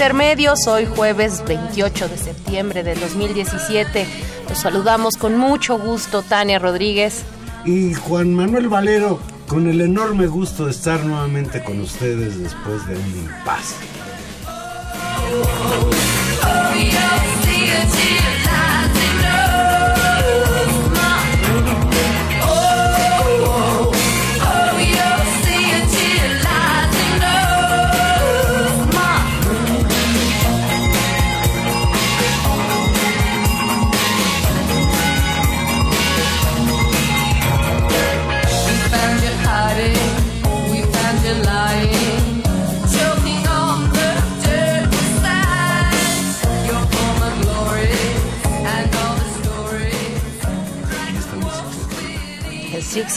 Intermedios, hoy jueves 28 de septiembre del 2017. Los saludamos con mucho gusto, Tania Rodríguez. Y Juan Manuel Valero, con el enorme gusto de estar nuevamente con ustedes después de un impasse.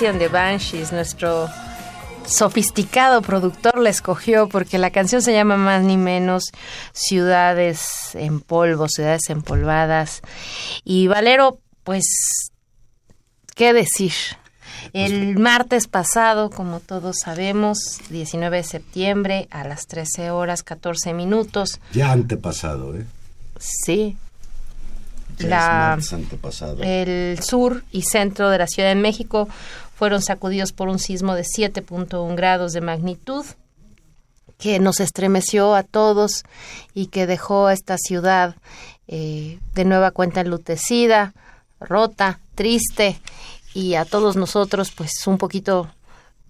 Sixian de Banshees, nuestro sofisticado productor la escogió porque la canción se llama más ni menos Ciudades en polvo, ciudades empolvadas. Y Valero, pues, ¿qué decir? El martes pasado, como todos sabemos, 19 de septiembre a las 13 horas 14 minutos. Ya antepasado, ¿eh? Sí, la, el sur y centro de la Ciudad de México fueron sacudidos por un sismo de 7.1 grados de magnitud que nos estremeció a todos y que dejó a esta ciudad eh, de nueva cuenta enlutecida, rota, triste y a todos nosotros pues un poquito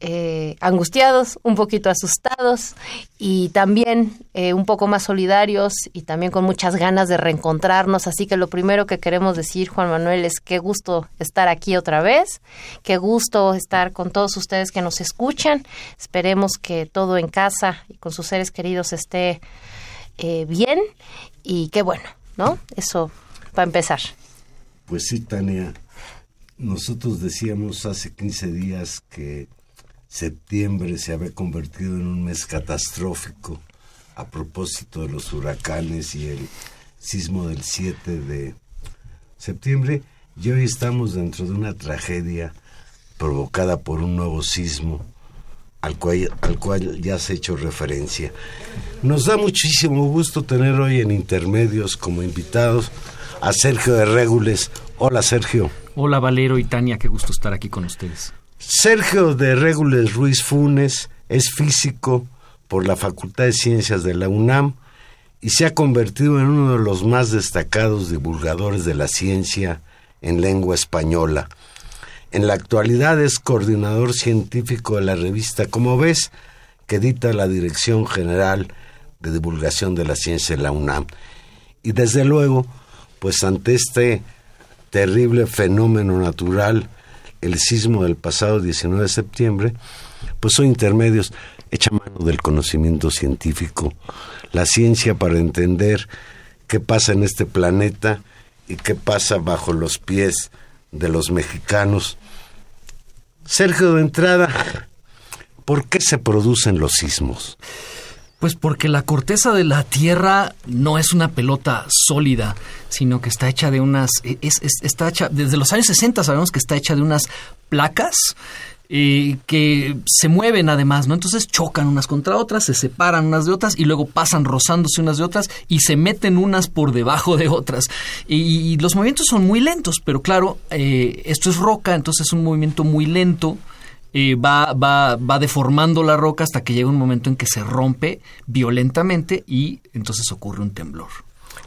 eh, angustiados, un poquito asustados y también eh, un poco más solidarios y también con muchas ganas de reencontrarnos. Así que lo primero que queremos decir, Juan Manuel, es qué gusto estar aquí otra vez, qué gusto estar con todos ustedes que nos escuchan. Esperemos que todo en casa y con sus seres queridos esté eh, bien y qué bueno, ¿no? Eso para empezar. Pues sí, Tania. Nosotros decíamos hace 15 días que septiembre se había convertido en un mes catastrófico a propósito de los huracanes y el sismo del 7 de septiembre y hoy estamos dentro de una tragedia provocada por un nuevo sismo al cual, al cual ya se ha hecho referencia. Nos da muchísimo gusto tener hoy en Intermedios como invitados a Sergio de Regules. Hola Sergio. Hola Valero y Tania, qué gusto estar aquí con ustedes. Sergio de Regules Ruiz Funes es físico por la Facultad de Ciencias de la UNAM y se ha convertido en uno de los más destacados divulgadores de la ciencia en lengua española. En la actualidad es coordinador científico de la revista Como ves, que edita la Dirección General de Divulgación de la Ciencia de la UNAM. Y desde luego, pues ante este terrible fenómeno natural, el sismo del pasado 19 de septiembre, pues son intermedios, echa mano del conocimiento científico, la ciencia para entender qué pasa en este planeta y qué pasa bajo los pies de los mexicanos. Sergio, de entrada, ¿por qué se producen los sismos? Pues porque la corteza de la Tierra no es una pelota sólida, sino que está hecha de unas, es, está hecha, desde los años 60 sabemos que está hecha de unas placas eh, que se mueven además, ¿no? Entonces chocan unas contra otras, se separan unas de otras y luego pasan rozándose unas de otras y se meten unas por debajo de otras. Y, los movimientos son muy lentos, pero claro, eh, esto es roca, entonces es un movimiento muy lento va, va, va deformando la roca hasta que llega un momento en que se rompe violentamente y entonces ocurre un temblor.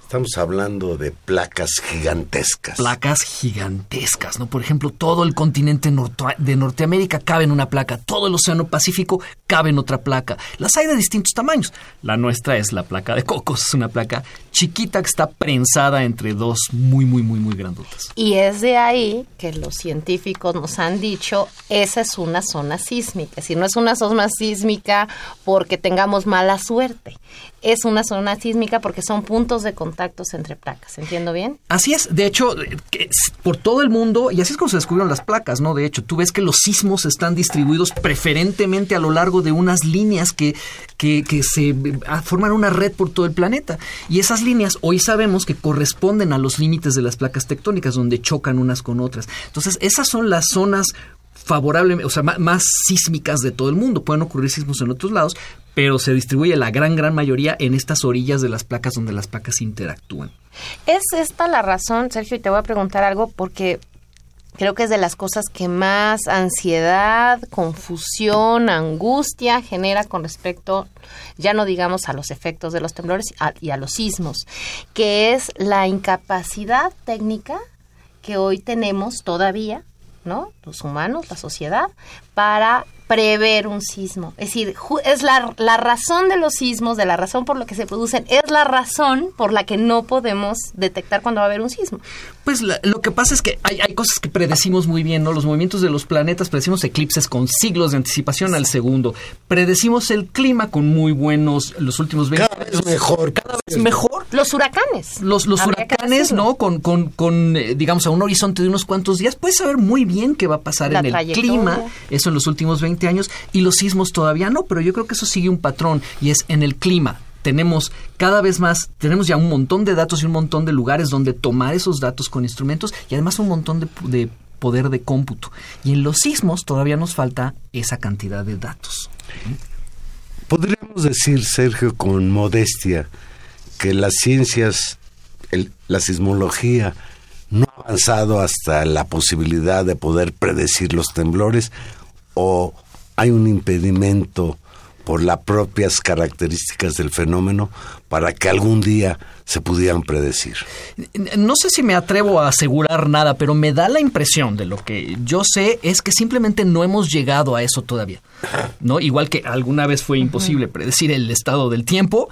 Estamos hablando de placas gigantescas. Placas gigantescas, ¿no? Por ejemplo, todo el continente de Norteamérica cabe en una placa, todo el Océano Pacífico cabe en otra placa. Las hay de distintos tamaños. La nuestra es la placa de Cocos, es una placa chiquita que está prensada entre dos muy, muy, muy, muy grandotas. Y es de ahí que los científicos nos han dicho, esa es una zona sísmica. Si no es una zona sísmica porque tengamos mala suerte, es una zona sísmica porque son puntos de contactos entre placas. ¿Entiendo bien? Así es. De hecho, por todo el mundo, y así es como se descubrieron las placas, ¿no? De hecho, tú ves que los sismos están distribuidos preferentemente a lo largo de unas líneas que, que, que se ah, forman una red por todo el planeta. Y esas líneas hoy sabemos que corresponden a los límites de las placas tectónicas, donde chocan unas con otras. Entonces, esas son las zonas favorables, o sea, más, sísmicas de todo el mundo. Pueden ocurrir sismos en otros lados, pero se distribuye la gran, gran mayoría en estas orillas de las placas donde las placas interactúan. ¿Es esta la razón, Sergio? Y te voy a preguntar algo porque creo que es de las cosas que más ansiedad, confusión, angustia genera con respecto, ya no digamos a los efectos de los temblores y a los sismos, que es la incapacidad técnica que hoy tenemos todavía, ¿no? Los humanos, la sociedad, para prever un sismo. Es decir, es la, la, razón de los sismos, de la razón por la que se producen, es la razón por la que no podemos detectar cuando va a haber un sismo. Pues lo que pasa es que hay, hay, cosas que predecimos muy bien, ¿no? Los movimientos de los planetas, predecimos eclipses con siglos de anticipación al segundo. Predecimos el clima con muy buenos, los últimos 20 Cada vez mejor. Cada vez mejor. Los huracanes. Los, los huracanes, ¿no? Con, con, con eh, digamos, a un horizonte de unos cuantos días, puedes saber muy bien qué va a pasar en el clima, eso en los últimos 20 años, y los sismos todavía no, pero yo creo que eso sigue un patrón, y es en el clima tenemos cada vez más, tenemos ya un montón de datos y un montón de lugares donde tomar esos datos con instrumentos y además un montón de, poder de cómputo. Y en los sismos todavía nos falta esa cantidad de datos. Podríamos decir, Sergio, con modestia, que las ciencias, la sismología, no ha avanzado hasta la posibilidad de poder predecir los temblores o hay un impedimento por las propias características del fenómeno para que algún día se pudieran predecir. No sé si me atrevo a asegurar nada, pero me da la impresión de lo que yo sé es que simplemente no hemos llegado a eso todavía. ¿no? Igual que alguna vez fue imposible predecir el estado del tiempo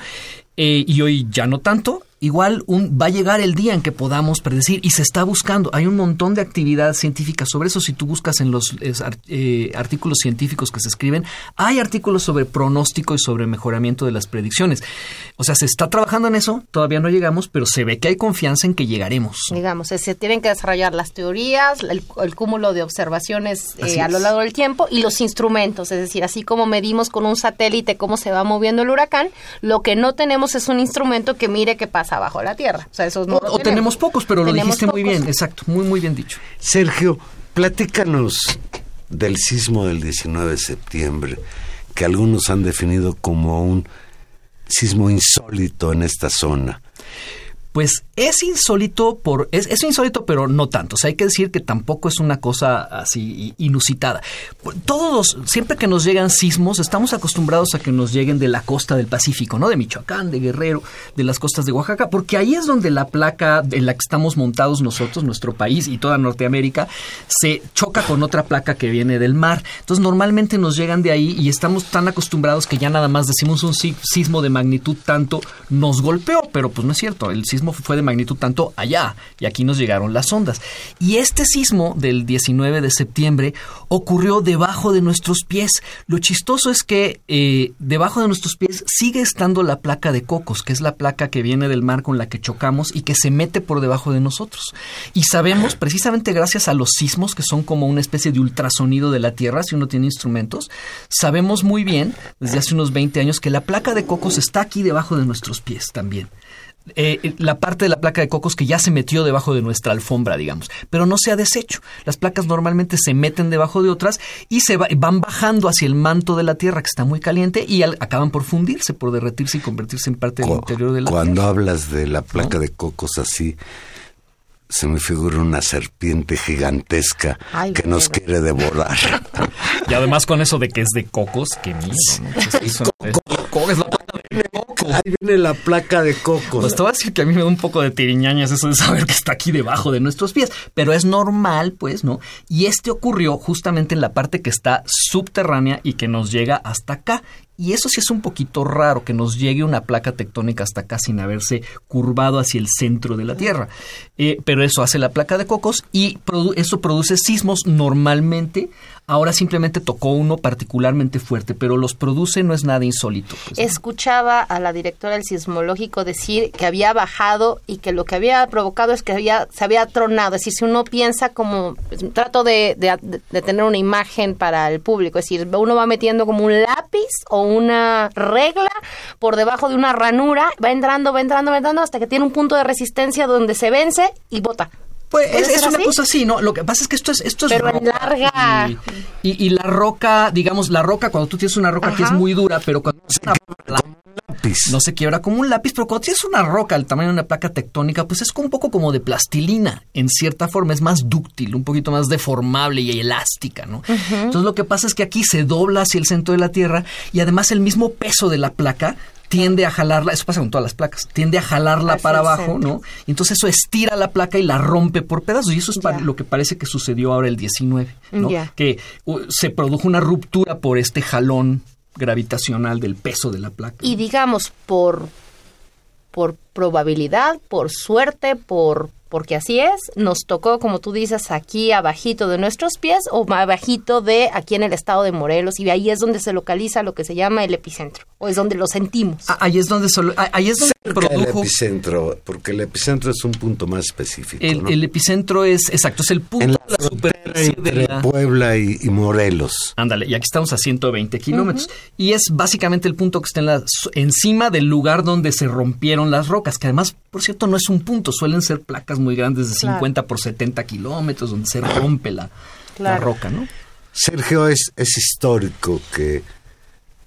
eh, y hoy ya no tanto, igual un, va a llegar el día en que podamos predecir y se está buscando. Hay un montón de actividad científica sobre eso. Si tú buscas en los eh, artículos científicos que se escriben, hay artículos sobre pronóstico y sobre mejoramiento de las predicciones. O sea, se está trabajando en eso, todavía no llegamos, pero se ve que hay confianza en que llegaremos. Digamos, se tienen que desarrollar las teorías, el, cúmulo de observaciones eh, a lo largo del tiempo y los instrumentos. Es decir, así como medimos con un satélite cómo se va moviendo el huracán, lo que no tenemos es un instrumento que mire qué pasa abajo la tierra. O sea, esos no o, tenemos. pocos, pero lo dijiste muy bien, exacto, muy, muy bien dicho. Sergio, platícanos del sismo del 19 de septiembre, que algunos han definido como un sismo insólito en esta zona. Pues es insólito por es, es, insólito pero no tanto. O sea hay que decir que tampoco es una cosa así inusitada. Todos siempre que nos llegan sismos estamos acostumbrados a que nos lleguen de la costa del Pacífico no de Michoacán de Guerrero de las costas de Oaxaca porque ahí es donde la placa en la que estamos montados nosotros nuestro país y toda Norteamérica se choca con otra placa que viene del mar. Entonces normalmente nos llegan de ahí y estamos tan acostumbrados que ya nada más decimos un sismo de magnitud tanto nos golpeó pero pues no es cierto. El sismo sismo fue de magnitud tanto allá y aquí nos llegaron las ondas. Y este sismo del 19 de septiembre ocurrió debajo de nuestros pies. Lo chistoso es que eh, debajo de nuestros pies sigue estando la placa de Cocos, que es la placa que viene del mar con la que chocamos y que se mete por debajo de nosotros. Y sabemos, precisamente gracias a los sismos, que son como una especie de ultrasonido de la Tierra, si uno tiene instrumentos, sabemos muy bien, desde hace unos 20 años, que la placa de Cocos está aquí debajo de nuestros pies también. Eh, eh, la parte de la placa de cocos que ya se metió debajo de nuestra alfombra, digamos, pero no se ha deshecho. Las placas normalmente se meten debajo de otras y se van bajando hacia el manto de la Tierra que está muy caliente y acaban por fundirse, por derretirse y convertirse en parte del interior de la Tierra. Cuando hablas de la placa de cocos así, se me figura una serpiente gigantesca que nos quiere devorar. Y además con eso de que es de cocos, qué miedo. Ahí viene la placa de cocos. Pues te voy a decir que a mí me da un poco de tiriñañas eso de saber que está aquí debajo de nuestros pies, pero es normal, pues, ¿no? Y este ocurrió justamente en la parte que está subterránea y que nos llega hasta acá. Y eso sí es un poquito raro, que nos llegue una placa tectónica hasta acá sin haberse curvado hacia el centro de la Tierra. Eh, pero eso hace la placa de cocos y eso produce sismos normalmente Ahora simplemente tocó uno particularmente fuerte, pero los produce no es nada insólito. Pues, Escuchaba a la directora del sismológico decir que había bajado y que lo que había provocado es que había, se había tronado. Es decir, si uno piensa como, pues, trato de, de, tener una imagen para el público, es decir, uno va metiendo como un lápiz o una regla por debajo de una ranura, va entrando, va entrando, va entrando hasta que tiene un punto de resistencia donde se vence y bota. Pues es, una cosa así, ¿no? Lo que pasa es que esto es, esto es Pero en larga. Y, la roca, digamos, la roca, cuando tú tienes una roca que es muy dura, pero cuando no se quiebra como un lápiz, pero cuando tienes una roca al tamaño de una placa tectónica, pues es un poco como de plastilina, en cierta forma, es más dúctil, un poquito más deformable y elástica, ¿no? Entonces lo que pasa es que aquí se dobla hacia el centro de la Tierra y además el mismo peso de la placa tiende a jalarla, eso pasa con todas las placas, tiende a jalarla para abajo, ¿no? Y entonces eso estira la placa y la rompe por pedazos. Y eso es lo que parece que sucedió ahora el 19, ¿no? Que se produjo una ruptura por este jalón gravitacional del peso de la placa. Y digamos, por, por probabilidad, por suerte, por porque así es, nos tocó, como tú dices, aquí abajito de nuestros pies o abajito de aquí en el estado de Morelos y ahí es donde se localiza lo que se llama el epicentro o es donde lo sentimos. Ah, ahí es donde solo, ah, ahí es donde produjo... el epicentro, porque el epicentro es un punto más específico. El, epicentro es, exacto, es el punto de la superficie de Puebla y, Morelos. Ándale, y aquí estamos a 120 kilómetros. Y es básicamente el punto que está en la, encima del lugar donde se rompieron las rocas, que además, por cierto, no es un punto, suelen ser placas muy grandes de 50 por 70 kilómetros, donde se rompe la, roca, ¿no? Sergio, es, es histórico que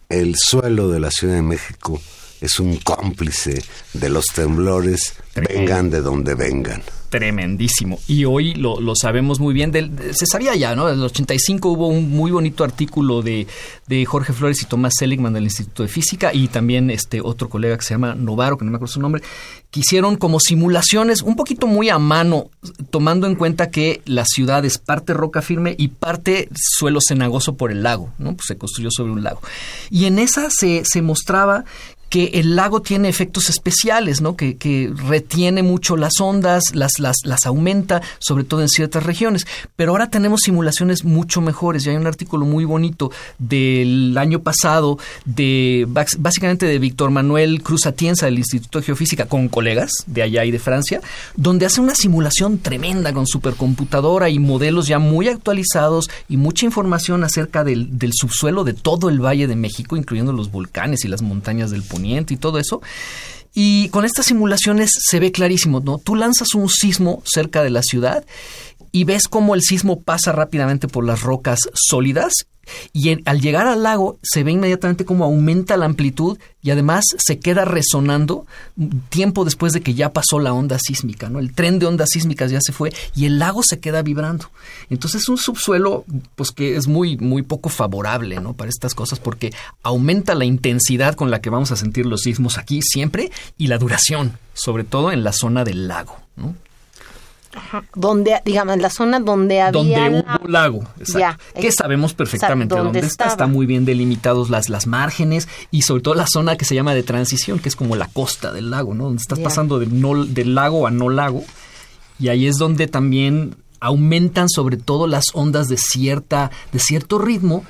el suelo de la Ciudad de México es un cómplice de los temblores, vengan de donde vengan tremendísimo. Y hoy lo, lo sabemos muy bien. Se sabía ya, ¿no? En el 85 hubo un muy bonito artículo de, de Jorge Flores y Tomás Seligman del Instituto de Física y también este otro colega que se llama Novaro, que no me acuerdo su nombre, que hicieron como simulaciones un poquito muy a mano, tomando en cuenta que la ciudad es parte roca firme y parte suelo cenagoso por el lago, ¿no? Pues se construyó sobre un lago. Y en esa se, se mostraba que el lago tiene efectos especiales, ¿no? Que, que retiene mucho las ondas, las, las, las, aumenta, sobre todo en ciertas regiones. Pero ahora tenemos simulaciones mucho mejores. Y hay un artículo muy bonito del año pasado de básicamente de Víctor Manuel Cruz Atienza del Instituto de Geofísica con colegas de allá y de Francia, donde hace una simulación tremenda con supercomputadora y modelos ya muy actualizados y mucha información acerca del, del subsuelo de todo el Valle de México, incluyendo los volcanes y las montañas del y todo eso. Y con estas simulaciones se ve clarísimo, ¿no? Tú lanzas un sismo cerca de la ciudad y ves cómo el sismo pasa rápidamente por las rocas sólidas y al llegar al lago se ve inmediatamente cómo aumenta la amplitud y además se queda resonando tiempo después de que ya pasó la onda sísmica, ¿no? El tren de ondas sísmicas ya se fue y el lago se queda vibrando. Entonces es un subsuelo pues que es muy muy poco favorable, ¿no? Para estas cosas porque aumenta la intensidad con la que vamos a sentir los sismos aquí siempre y la duración, sobre todo en la zona del lago, ¿no? Donde, digamos, la zona donde había... Donde hubo lago, exacto. que sabemos perfectamente dónde, está. Está muy bien delimitados las, las márgenes y sobre todo la zona que se llama de transición, que es como la costa del lago, ¿no? Donde estás pasando del, no, del lago a no lago. Y ahí es donde también aumentan sobre todo las ondas de cierta de cierto ritmo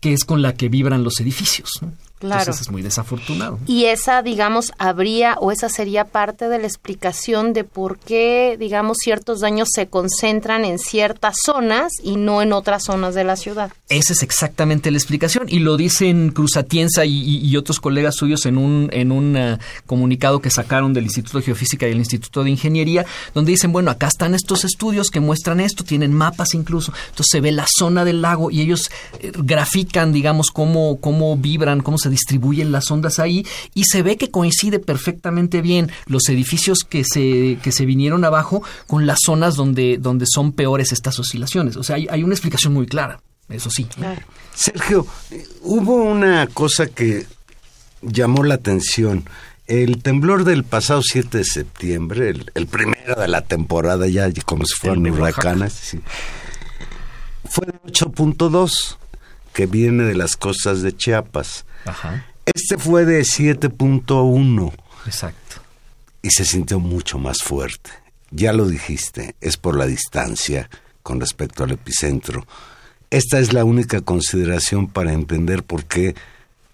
que es con la que vibran los edificios. ¿no? Claro. Entonces es muy desafortunado. Y esa, digamos, habría o esa sería parte de la explicación de por qué, digamos, ciertos daños se concentran en ciertas zonas y no en otras zonas de la ciudad. Esa es exactamente la explicación y lo dicen Cruzatienza y, y, otros colegas suyos en un, en un uh, comunicado que sacaron del Instituto de Geofísica y el Instituto de Ingeniería, donde dicen, bueno, acá están estos estudios que muestran esto, tienen mapas incluso, entonces se ve la zona del lago y ellos eh, grafican, digamos, cómo, cómo vibran, cómo se distribuyen las ondas ahí y se ve que coincide perfectamente bien los edificios que se, que se vinieron abajo con las zonas donde, donde son peores estas oscilaciones. O sea, hay, hay una explicación muy clara, eso sí. Sergio, hubo una cosa que llamó la atención. El temblor del pasado 7 de septiembre, el, primero de la temporada ya como si fueran huracanes, fue de 8.2, que viene de las costas de Chiapas. Este fue de 7.1. Exacto. Y se sintió mucho más fuerte. Ya lo dijiste, es por la distancia con respecto al epicentro. Esta es la única consideración para entender por qué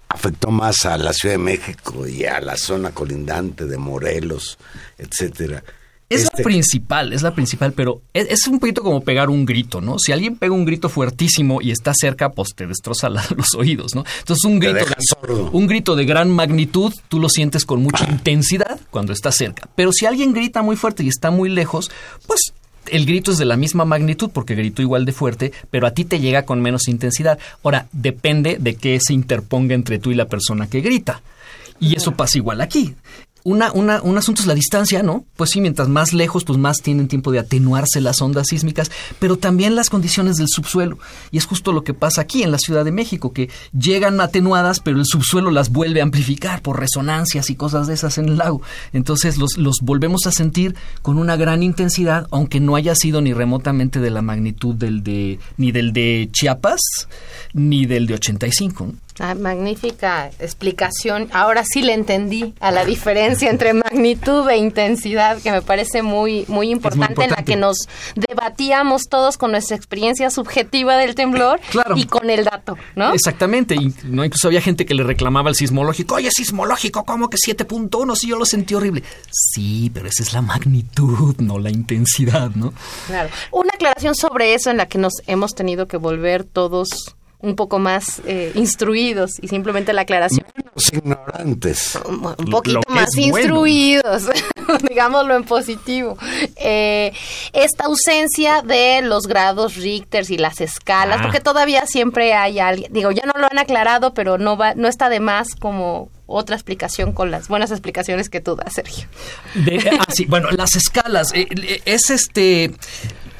afectó más a la Ciudad de México y a la zona colindante de Morelos, etcétera. Es la este principal, es la principal, pero es, un poquito como pegar un grito, ¿no? Si alguien pega un grito fuertísimo y está cerca, pues te destroza los oídos, ¿no? Entonces un grito, de, un grito de gran magnitud, tú lo sientes con mucha intensidad cuando está cerca. Pero si alguien grita muy fuerte y está muy lejos, pues el grito es de la misma magnitud porque grito igual de fuerte, pero a ti te llega con menos intensidad. Ahora, depende de qué se interponga entre tú y la persona que grita. Y eso pasa igual aquí una, una, un asunto es la distancia, ¿no? Pues sí, mientras más lejos, pues más tienen tiempo de atenuarse las ondas sísmicas, pero también las condiciones del subsuelo. Y es justo lo que pasa aquí en la Ciudad de México, que llegan atenuadas, pero el subsuelo las vuelve a amplificar por resonancias y cosas de esas en el lago. Entonces los, los volvemos a sentir con una gran intensidad, aunque no haya sido ni remotamente de la magnitud del de, ni del de Chiapas, ni del de 85. Ah, magnífica explicación. Ahora sí le entendí a la diferencia entre magnitud e intensidad, que me parece muy, muy importante, en la que nos debatíamos todos con nuestra experiencia subjetiva del temblor y con el dato, ¿no? Exactamente. Y, ¿no? Incluso había gente que le reclamaba al sismológico, oye, sismológico, ¿cómo que 7.1? Si yo lo sentí horrible. Sí, pero esa es la magnitud, no la intensidad, ¿no? Claro. Una aclaración sobre eso en la que nos hemos tenido que volver todos un poco más eh, instruidos y simplemente la aclaración. Menos ignorantes. Un poquito más instruidos, digámoslo en positivo. Eh, esta ausencia de los grados Richter y las escalas, ah. porque todavía siempre hay alguien, digo, ya no lo han aclarado, pero no, va, no está de más como otra explicación con las buenas explicaciones que tú das, Sergio. ah, sí, bueno, las escalas. Eh, es este.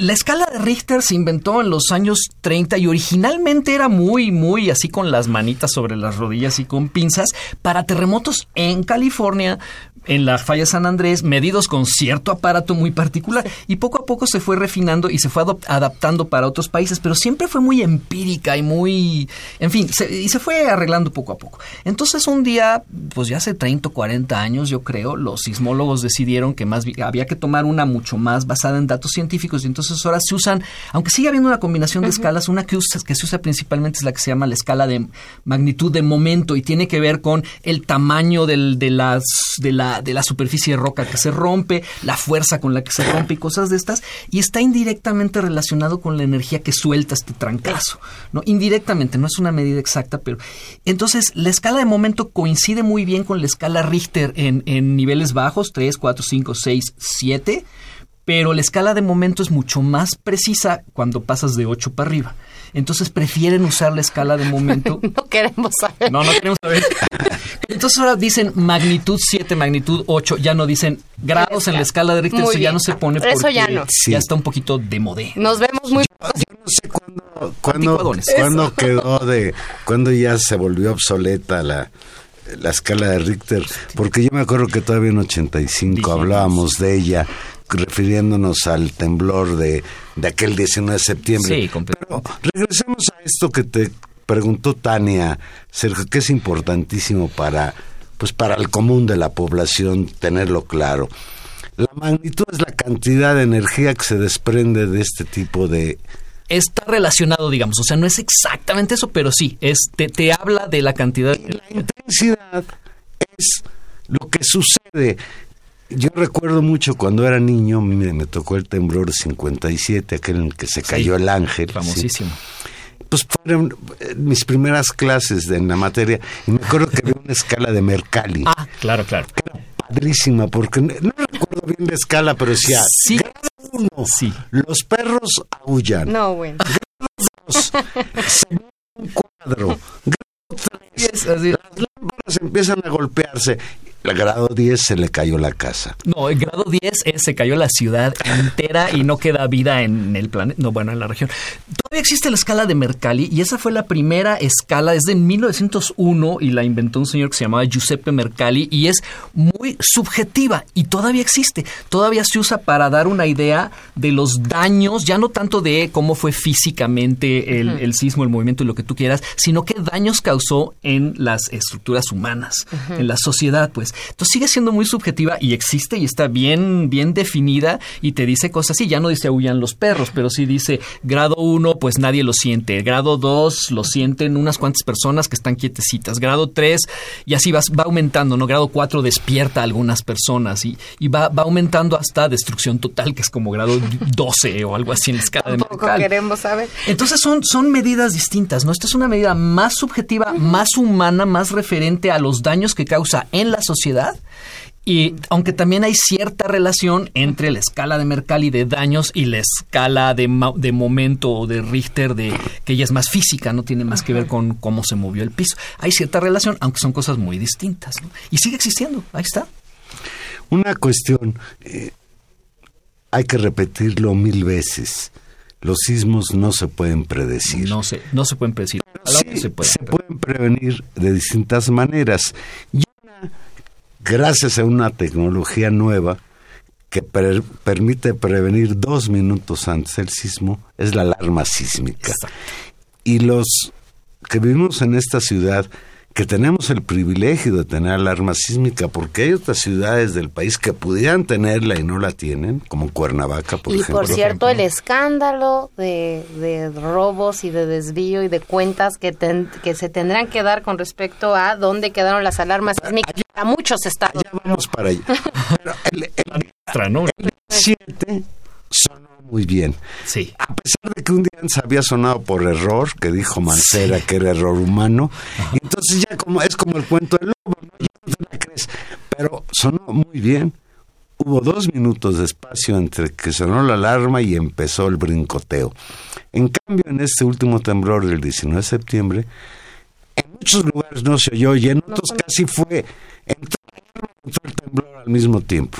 La escala de Richter se inventó en los años 30 y originalmente era muy, muy así con las manitas sobre las rodillas y con pinzas para terremotos en California, en la falla San Andrés, medidos con cierto aparato muy particular. Y poco a poco se fue refinando y se fue adaptando para otros países, pero siempre fue muy empírica y muy. En fin, y se fue arreglando poco a poco. Entonces, un día, pues ya hace 30 o 40 años, yo creo, los sismólogos decidieron que más había que tomar una mucho más basada en datos científicos. Y entonces ahora se usan, aunque sigue habiendo una combinación de escalas, una que, usa, que se usa principalmente es la que se llama la escala de magnitud de momento y tiene que ver con el tamaño del, de las. De la de la superficie de roca que se rompe, la fuerza con la que se rompe y cosas de estas, y está indirectamente relacionado con la energía que suelta este trancazo, ¿no? Indirectamente, no es una medida exacta, pero entonces la escala de momento coincide muy bien con la escala Richter en, en niveles bajos, 3, 4, 5, 6, 7, pero la escala de momento es mucho más precisa cuando pasas de 8 para arriba. Entonces prefieren usar la escala de momento. no queremos saber. No, no queremos saber. Entonces ahora dicen magnitud 7, magnitud 8, ya no dicen grados en la escala de Richter, eso ya no se pone porque eso ya, no. ya está un poquito de modé. Nos vemos muy yo, no sé cuándo, cuándo, quedó de, cuándo ya se volvió obsoleta la, la escala de Richter, porque yo me acuerdo que todavía en 85 hablábamos de ella refiriéndonos al temblor de, de aquel 19 de septiembre. Sí, Pero regresemos a esto que te preguntó Tania, Sergio, que es importantísimo para, pues para el común de la población tenerlo claro. La magnitud es la cantidad de energía que se desprende de este tipo de... Está relacionado, digamos, o sea, no es exactamente eso, pero sí, es, te, te habla de la cantidad... La intensidad es lo que sucede yo recuerdo mucho cuando era niño, me, tocó el temblor de 57, aquel en el que se cayó el ángel. Famosísimo. Pues fueron eh, mis primeras clases en la materia y me acuerdo que había una escala de Mercalli. Ah, claro, claro. era padrísima porque no, recuerdo bien la escala, pero decía, sí. uno, sí. los perros aullan. No, bueno. dos, se ve un cuadro. tres, las lámparas empiezan a golpearse el grado 10 se le cayó la casa. No, el grado 10 es, se cayó la ciudad entera y no queda vida en el planeta, no, bueno, en la región. Todavía existe la escala de Mercalli y esa fue la primera escala, es de 1901 y la inventó un señor que se llamaba Giuseppe Mercalli y es muy subjetiva y todavía existe. Todavía se usa para dar una idea de los daños, ya no tanto de cómo fue físicamente el, sismo, el movimiento y lo que tú quieras, sino qué daños causó en las estructuras humanas, en la sociedad, pues. Entonces sigue siendo muy subjetiva y existe y está bien, bien definida y te dice cosas así. Ya no dice huyan los perros, pero sí dice grado 1, pues nadie lo siente. Grado 2 lo sienten unas cuantas personas que están quietecitas. Grado 3 y así va, va aumentando, ¿no? Grado 4 despierta a algunas personas y, y va, va aumentando hasta destrucción total, que es como grado 12 o algo así en la escala de queremos saber. Entonces son, son medidas distintas, ¿no? Esta es una medida más subjetiva, más humana, más referente a los daños que causa en la sociedad y aunque también hay cierta relación entre la escala de Mercalli de daños y la escala de, de momento o de Richter, de, que ella es más física, no tiene más que ver con cómo se movió el piso. Hay cierta relación, aunque son cosas muy distintas. Y sigue existiendo, ahí está. Una cuestión, eh, hay que repetirlo mil veces. Los sismos no se pueden predecir. No se, no se pueden predecir. se, pueden prevenir de distintas maneras gracias a una tecnología nueva que permite prevenir dos minutos antes del sismo, es la alarma sísmica. Y los que vivimos en esta ciudad que tenemos el privilegio de tener alarma sísmica, porque hay otras ciudades del país que pudieran tenerla y no la tienen, como Cuernavaca, por ejemplo. Y por cierto, el escándalo de, robos y de desvío y de cuentas que, que se tendrán que dar con respecto a dónde quedaron las alarmas sísmicas a muchos estados. Ya vamos para allá. el, el, 7 sonó muy bien. Sí. A pesar de que un día se había sonado por error, que dijo Mancera que era error humano, y entonces ya como es como el cuento del lobo, ¿no? Ya no te la crees. Pero sonó muy bien. Hubo dos minutos de espacio entre que sonó la alarma y empezó el brincoteo. En cambio, en este último temblor del 19 de septiembre, en muchos lugares no se oyó y en otros casi fue, entró el temblor al mismo tiempo.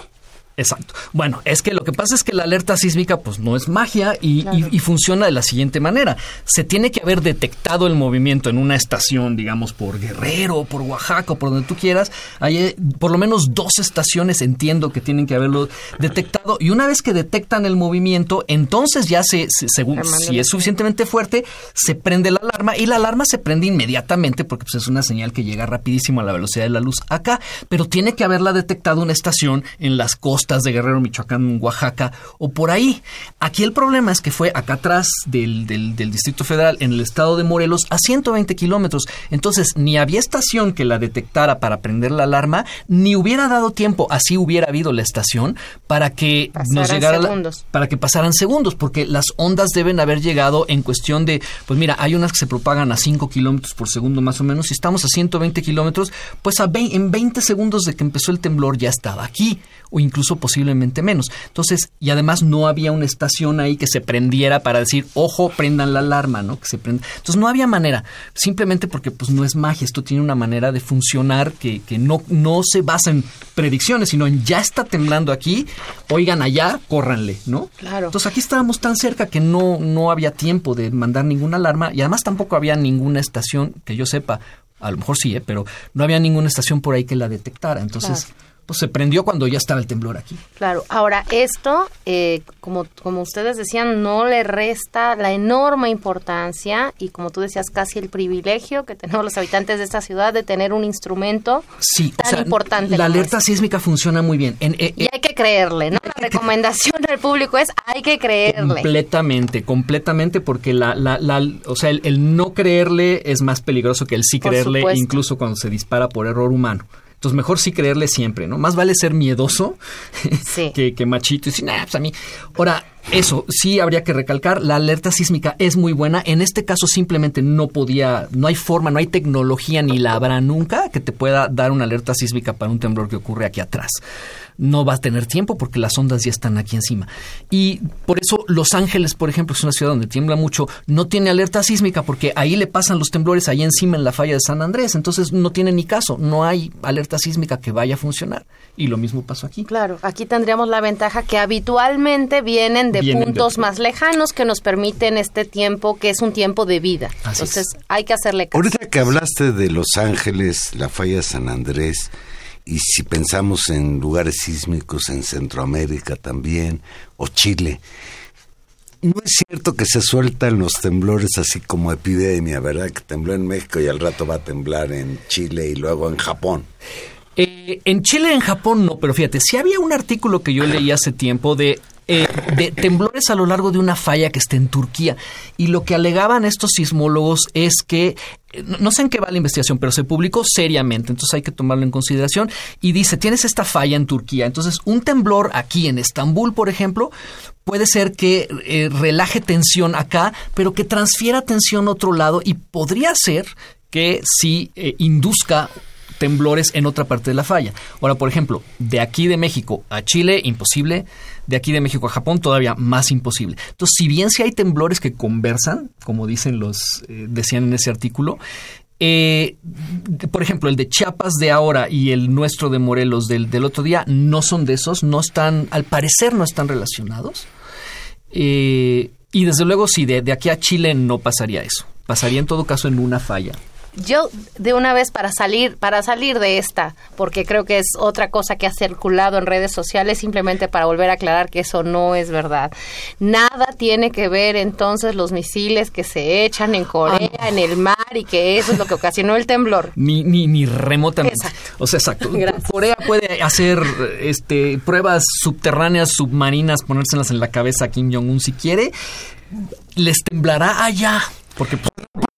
Exacto. Bueno, es que lo que pasa es que la alerta sísmica pues no es magia y, funciona de la siguiente manera. Se tiene que haber detectado el movimiento en una estación, digamos, por Guerrero, por Oaxaca, por donde tú quieras. Hay eh, por lo menos dos estaciones, entiendo que tienen que haberlo detectado. Y una vez que detectan el movimiento, entonces ya se, según si es suficientemente fuerte, se prende la alarma y la alarma se prende inmediatamente porque pues, es una señal que llega rapidísimo a la velocidad de la luz acá. Pero tiene que haberla detectado una estación en las costas de Guerrero, Michoacán, Oaxaca o por ahí. Aquí el problema es que fue acá atrás del, del, Distrito Federal, en el estado de Morelos, a 120 kilómetros. Entonces, ni había estación que la detectara para prender la alarma, ni hubiera dado tiempo, así hubiera habido la estación, para que nos llegara. para que pasaran segundos, porque las ondas deben haber llegado en cuestión de, pues mira, hay unas que se propagan a 5 kilómetros por segundo más o menos, si estamos a 120 kilómetros, pues a en 20 segundos de que empezó el temblor ya estaba aquí o incluso posiblemente menos. Entonces, y además no había una estación ahí que se prendiera para decir, ojo, prendan la alarma, ¿no? Que se prenda. Entonces, no había manera, simplemente porque pues no es magia, esto tiene una manera de funcionar que, que no, no se basa en predicciones, sino en ya está temblando aquí, oigan allá, córranle, ¿no? Claro. Entonces, aquí estábamos tan cerca que no, no había tiempo de mandar ninguna alarma y además tampoco había ninguna estación que yo sepa, a lo mejor sí, ¿eh? pero no había ninguna estación por ahí que la detectara. Entonces, pues se prendió cuando ya estaba el temblor aquí. Claro, ahora esto, eh, como, como ustedes decían, no le resta la enorme importancia y como tú decías, casi el privilegio que tenemos los habitantes de esta ciudad de tener un instrumento sí, tan importante. La alerta este. sísmica funciona muy bien. Eh, y hay que creerle, ¿no? La recomendación del público es hay que creerle. Completamente, completamente, porque la, la, la o sea, el, no creerle es más peligroso que el sí creerle, incluso cuando se dispara por error humano. Entonces, mejor sí creerle siempre, ¿no? Más vale ser miedoso que, que, machito y decir, nah, pues a mí. Ahora, eso, sí habría que recalcar, la alerta sísmica es muy buena. En este caso simplemente no podía, no hay forma, no hay tecnología ni la habrá nunca que te pueda dar una alerta sísmica para un temblor que ocurre aquí atrás no va a tener tiempo porque las ondas ya están aquí encima. Y por eso Los Ángeles, por ejemplo, es una ciudad donde tiembla mucho, no tiene alerta sísmica porque ahí le pasan los temblores ahí encima en la falla de San Andrés, entonces no tiene ni caso, no hay alerta sísmica que vaya a funcionar. Y lo mismo pasó aquí. Claro, aquí tendríamos la ventaja que habitualmente vienen de puntos más lejanos que nos permiten este tiempo que es un tiempo de vida. entonces hay que hacerle caso. Ahorita que hablaste de Los Ángeles, la falla de San Andrés, y si pensamos en lugares sísmicos en Centroamérica también, o Chile, no es cierto que se sueltan los temblores así como epidemia, ¿verdad? Que tembló en México y al rato va a temblar en Chile y luego en Japón. Eh, en Chile, en Japón no, pero fíjate, si había un artículo que yo leí hace tiempo de eh, de temblores a lo largo de una falla que está en Turquía. Y lo que alegaban estos sismólogos es que, eh, no sé en qué va la investigación, pero se publicó seriamente, entonces hay que tomarlo en consideración. Y dice, tienes esta falla en Turquía, entonces un temblor aquí en Estambul, por ejemplo, puede ser que eh, relaje tensión acá, pero que transfiera tensión a otro lado y podría ser que sí induzca temblores en otra parte de la falla. Ahora, por ejemplo, de aquí de México a Chile, imposible. De aquí de México a Japón, todavía más imposible. Entonces, si bien si hay temblores que conversan, como dicen los, eh, decían en ese artículo, eh, por ejemplo, el de Chiapas de ahora y el nuestro de Morelos del, del otro día no son de esos, no están, al parecer no están relacionados. Eh, y desde luego, sí, de, de aquí a Chile no pasaría eso. Pasaría en todo caso en una falla yo de una vez para salir para salir de esta porque creo que es otra cosa que ha circulado en redes sociales simplemente para volver a aclarar que eso no es verdad. Nada tiene que ver entonces los misiles que se echan en Corea ah, en el mar y que eso es lo que ocasionó el temblor. Ni ni, ni remotamente. O sea exacto. Corea puede hacer este pruebas subterráneas submarinas ponérselas en la cabeza a Kim Jong Un si quiere. Les temblará allá porque pequeños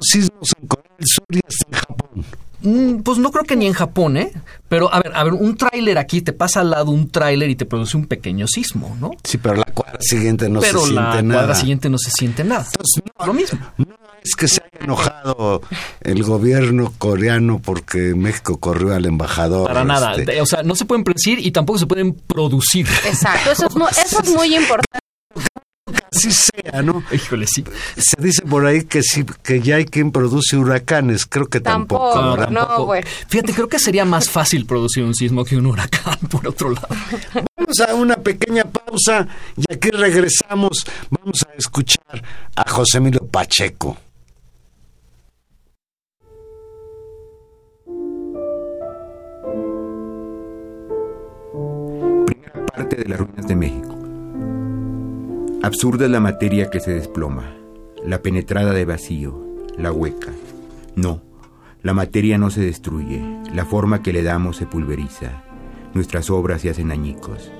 sismos en Corea del Sur y hasta en Japón. Mm, pues no creo que ni en Japón, ¿eh? Pero a ver, a ver, un tráiler aquí te pasa al lado un tráiler y te produce un pequeño sismo, ¿no? Sí, pero la cuadra siguiente no se siente nada. Pero la cuadra siguiente no se siente nada. Entonces, no, lo mismo. No es que se haya enojado el gobierno coreano porque México corrió al embajador. Para nada. Este. O sea, no se pueden predecir y tampoco se pueden producir. Exacto, eso es, eso es muy importante así sea, ¿no? Híjole, sí. Se dice por ahí que sí, que ya hay quien produce huracanes, creo que tampoco. no, bueno. Fíjate, creo que sería más fácil producir un sismo que un huracán, por otro lado. Vamos a una pequeña pausa y aquí regresamos. Vamos a escuchar a José Emilio Pacheco. Primera parte de las ruinas de México. Absurda es la materia que se desploma, la penetrada de vacío, la hueca. No, la materia no se destruye, la forma que le damos se pulveriza, nuestras obras se hacen añicos.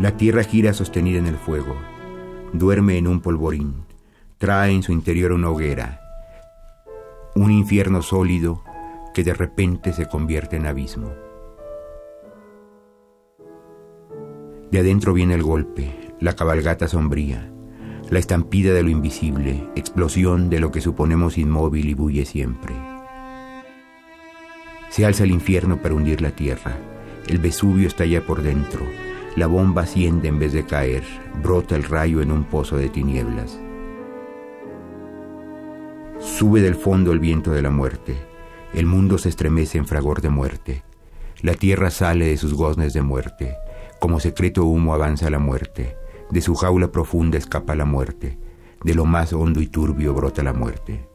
La tierra gira sostenida en el fuego, duerme en un polvorín, trae en su interior una hoguera, un infierno sólido que de repente se convierte en abismo. De adentro viene el golpe, la cabalgata sombría, la estampida de lo invisible, explosión de lo que suponemos inmóvil y bulle siempre. Se alza el infierno para hundir la tierra, el Vesubio estalla por dentro, la bomba asciende en vez de caer, brota el rayo en un pozo de tinieblas. Sube del fondo el viento de la muerte, el mundo se estremece en fragor de muerte, la tierra sale de sus goznes de muerte, como secreto humo avanza la muerte, de su jaula profunda escapa la muerte, de lo más hondo y turbio brota la muerte.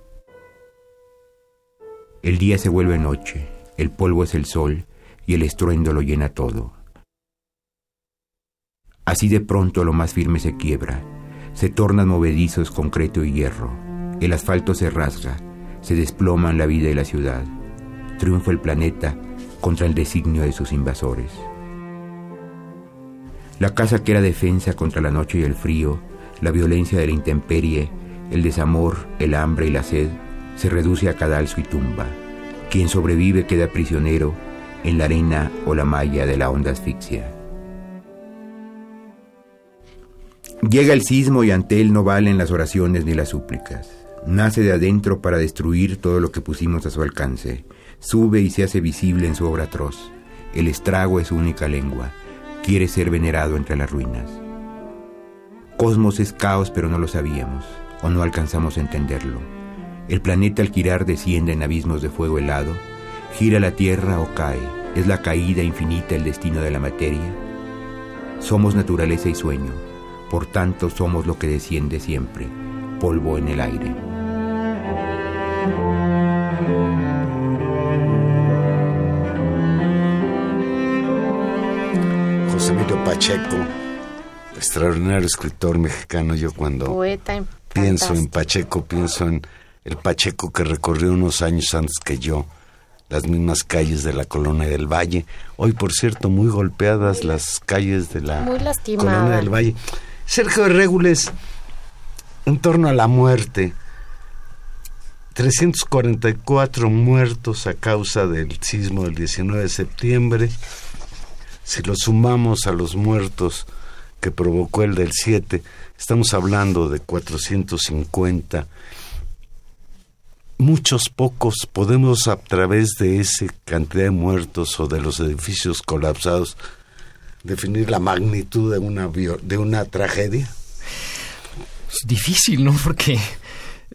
El día se vuelve noche, el polvo es el sol y el estruendo lo llena todo. Así de pronto lo más firme se quiebra, se tornan movedizos concreto y hierro, el asfalto se rasga, se desploman la vida y la ciudad, triunfa el planeta contra el designio de sus invasores. La casa que era defensa contra la noche y el frío, la violencia de la intemperie, el desamor, el hambre y la sed, se reduce a cadalso y tumba. Quien sobrevive queda prisionero en la arena o la malla de la honda asfixia. Llega el sismo y ante él no valen las oraciones ni las súplicas. Nace de adentro para destruir todo lo que pusimos a su alcance. Sube y se hace visible en su obra atroz. El estrago es su única lengua. Quiere ser venerado entre las ruinas. Cosmos es caos, pero no lo sabíamos, o no alcanzamos a entenderlo. El planeta al girar desciende en abismos de fuego helado, gira la Tierra o cae, es la caída infinita el destino de la materia. Somos naturaleza y sueño, por tanto somos lo que desciende siempre, polvo en el aire. Pacheco, extraordinario escritor mexicano, yo cuando pienso en Pacheco, pienso en el Pacheco que recorrió unos años antes que yo las mismas calles de la Colonia del Valle. Hoy, por cierto, muy golpeadas las calles de la Colonia del Valle. Sergio Regules, en torno a la muerte, 344 muertos a causa del sismo del 19 de septiembre. Si lo sumamos a los muertos que provocó el del 7, estamos hablando de 450 muchos pocos podemos a través de esa cantidad de muertos o de los edificios colapsados definir la magnitud de una de una tragedia? Es difícil, ¿no? Porque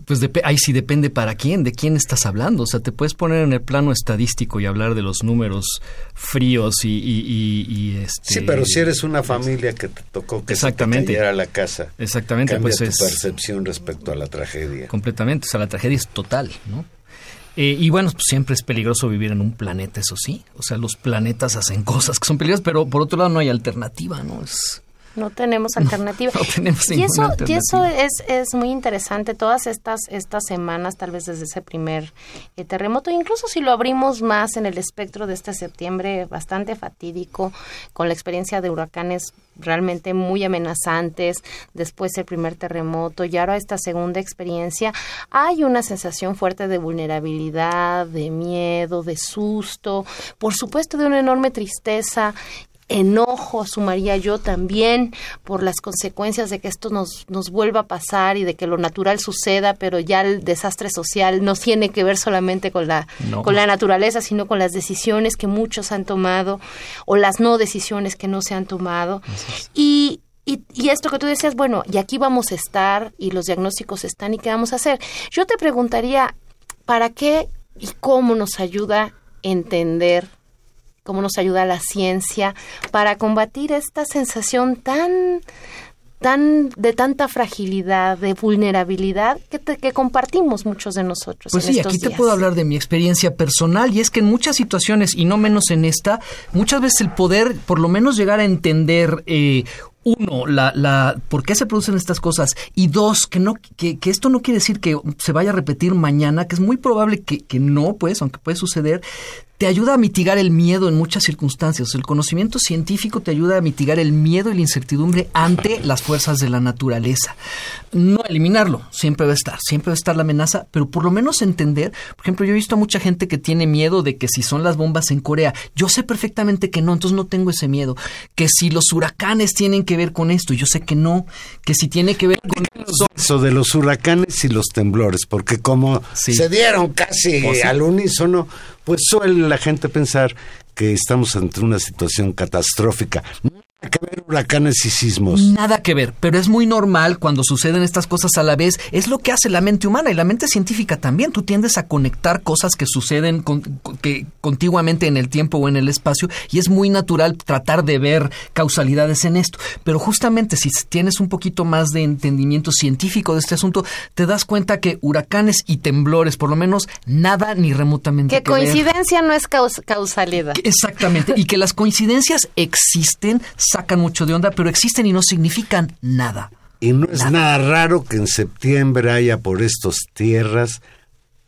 pues ahí sí depende para quién, de quién estás hablando. O sea, te puedes poner en el plano estadístico y hablar de los números fríos y, y, este... Sí, pero si eres una familia que te tocó que Exactamente. se te la casa, Exactamente, cambia pues tu percepción respecto a la tragedia. Completamente, o sea, la tragedia es total, ¿no? Eh, y bueno, pues siempre es peligroso vivir en un planeta, eso sí. O sea, los planetas hacen cosas que son peligrosas, pero por otro lado no hay alternativa, ¿no? Es no tenemos alternativa. y eso, y eso es, es muy interesante, todas estas, estas semanas, tal vez desde ese primer eh, terremoto, incluso si lo abrimos más en el espectro de este septiembre bastante fatídico, con la experiencia de huracanes realmente muy amenazantes, después el primer terremoto y ahora esta segunda experiencia, hay una sensación fuerte de vulnerabilidad, de miedo, de susto, por supuesto de una enorme tristeza enojo, sumaría yo también, por las consecuencias de que esto nos, nos vuelva a pasar y de que lo natural suceda, pero ya el desastre social no tiene que ver solamente con la, con la naturaleza, sino con las decisiones que muchos han tomado o las no decisiones que no se han tomado. Y, y, y, esto que tú decías, bueno, y aquí vamos a estar y los diagnósticos están y qué vamos a hacer. Yo te preguntaría, ¿para qué y cómo nos ayuda entender cómo nos ayuda la ciencia para combatir esta sensación tan tan de tanta fragilidad, de vulnerabilidad que, que compartimos muchos de nosotros. Pues sí, aquí te puedo hablar de mi experiencia personal y es que en muchas situaciones y no menos en esta, muchas veces el poder, por lo menos llegar a entender eh, uno, la, la, por qué se producen estas cosas y dos, que, no, que, que, esto no quiere decir que se vaya a repetir mañana, que es muy probable que, que no, pues, aunque puede suceder, te ayuda a mitigar el miedo en muchas circunstancias. El conocimiento científico te ayuda a mitigar el miedo y la incertidumbre ante las fuerzas de la naturaleza. No eliminarlo, siempre va a estar, siempre va a estar la amenaza, pero por lo menos entender, por ejemplo, yo he visto a mucha gente que tiene miedo de que si son las bombas en Corea, yo sé perfectamente que no, entonces no tengo ese miedo. Que si los huracanes tienen que ver con esto, yo sé que no, que si tiene que ver con eso de los huracanes y los temblores, porque como se dieron casi al unísono, pues suele la gente pensar que estamos ante una situación catastrófica. Que ver huracanes y sismos. Nada que ver, pero es muy normal cuando suceden estas cosas a la vez. Es lo que hace la mente humana y la mente científica también. Tú tiendes a conectar cosas que suceden que, contiguamente en el tiempo o en el espacio y es muy natural tratar de ver causalidades en esto. Pero justamente si tienes un poquito más de entendimiento científico de este asunto, te das cuenta que huracanes y temblores, por lo menos, nada ni remotamente. Que, coincidencia no es causalidad. Exactamente. y que las coincidencias existen sacan mucho de onda, pero existen y no significan nada. Y no es nada, raro que en septiembre haya por estas tierras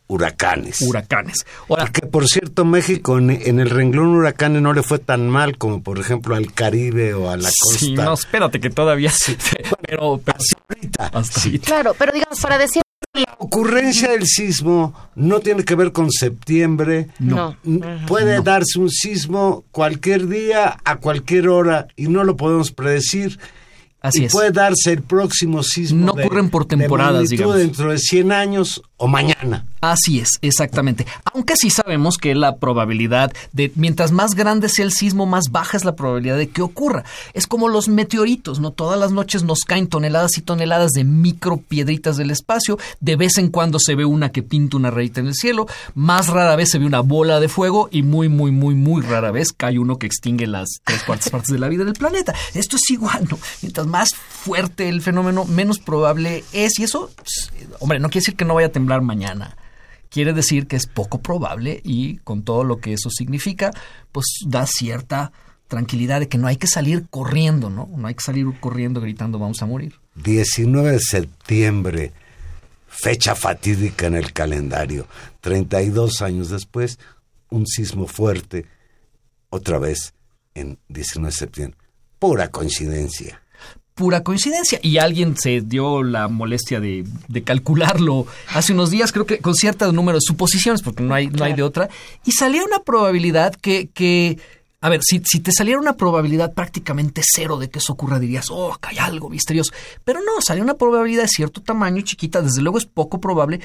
huracanes. Huracanes. Porque, por cierto, México en, el renglón huracanes no le fue tan mal como, por ejemplo, al Caribe o a la costa. Sí, no, espérate que todavía sí. pero, Claro, pero digamos, para decir la ocurrencia del sismo no tiene que ver con septiembre. No. Puede darse un sismo cualquier día, a cualquier hora, y no lo podemos predecir. Así y puede darse el próximo sismo. No ocurren por temporadas, digamos. dentro de 100 años o mañana. Así es, exactamente. Aunque sí sabemos que la probabilidad de, mientras más grande sea el sismo, más baja es la probabilidad de que ocurra. Es como los meteoritos, ¿no? Todas las noches nos caen toneladas y toneladas de micropiedritas del espacio. De vez en cuando se ve una que pinta una rayita en el cielo. Más rara vez se ve una bola de fuego y muy, muy, muy, muy rara vez cae uno que extingue las tres cuartas partes de la vida del planeta. Esto es igual, ¿no? Mientras más fuerte el fenómeno, menos probable es. Y eso, pues, hombre, no quiere decir que no vaya a temblar mañana quiere decir que es poco probable y con todo lo que eso significa, pues da cierta tranquilidad de que no hay que salir corriendo, ¿no? No hay que salir corriendo gritando vamos a morir. 19 de septiembre, fecha fatídica en el calendario. 32 años después, un sismo fuerte, otra vez en 19 de septiembre. Pura coincidencia pura coincidencia. Y alguien se dio la molestia de, calcularlo hace unos días, creo que con ciertos números, suposiciones, porque no hay, no hay de otra, y salía una probabilidad que, que a ver, si, si, te saliera una probabilidad prácticamente cero de que eso ocurra, dirías, oh, acá hay algo misterioso. Pero no, salió una probabilidad de cierto tamaño, chiquita, desde luego es poco probable,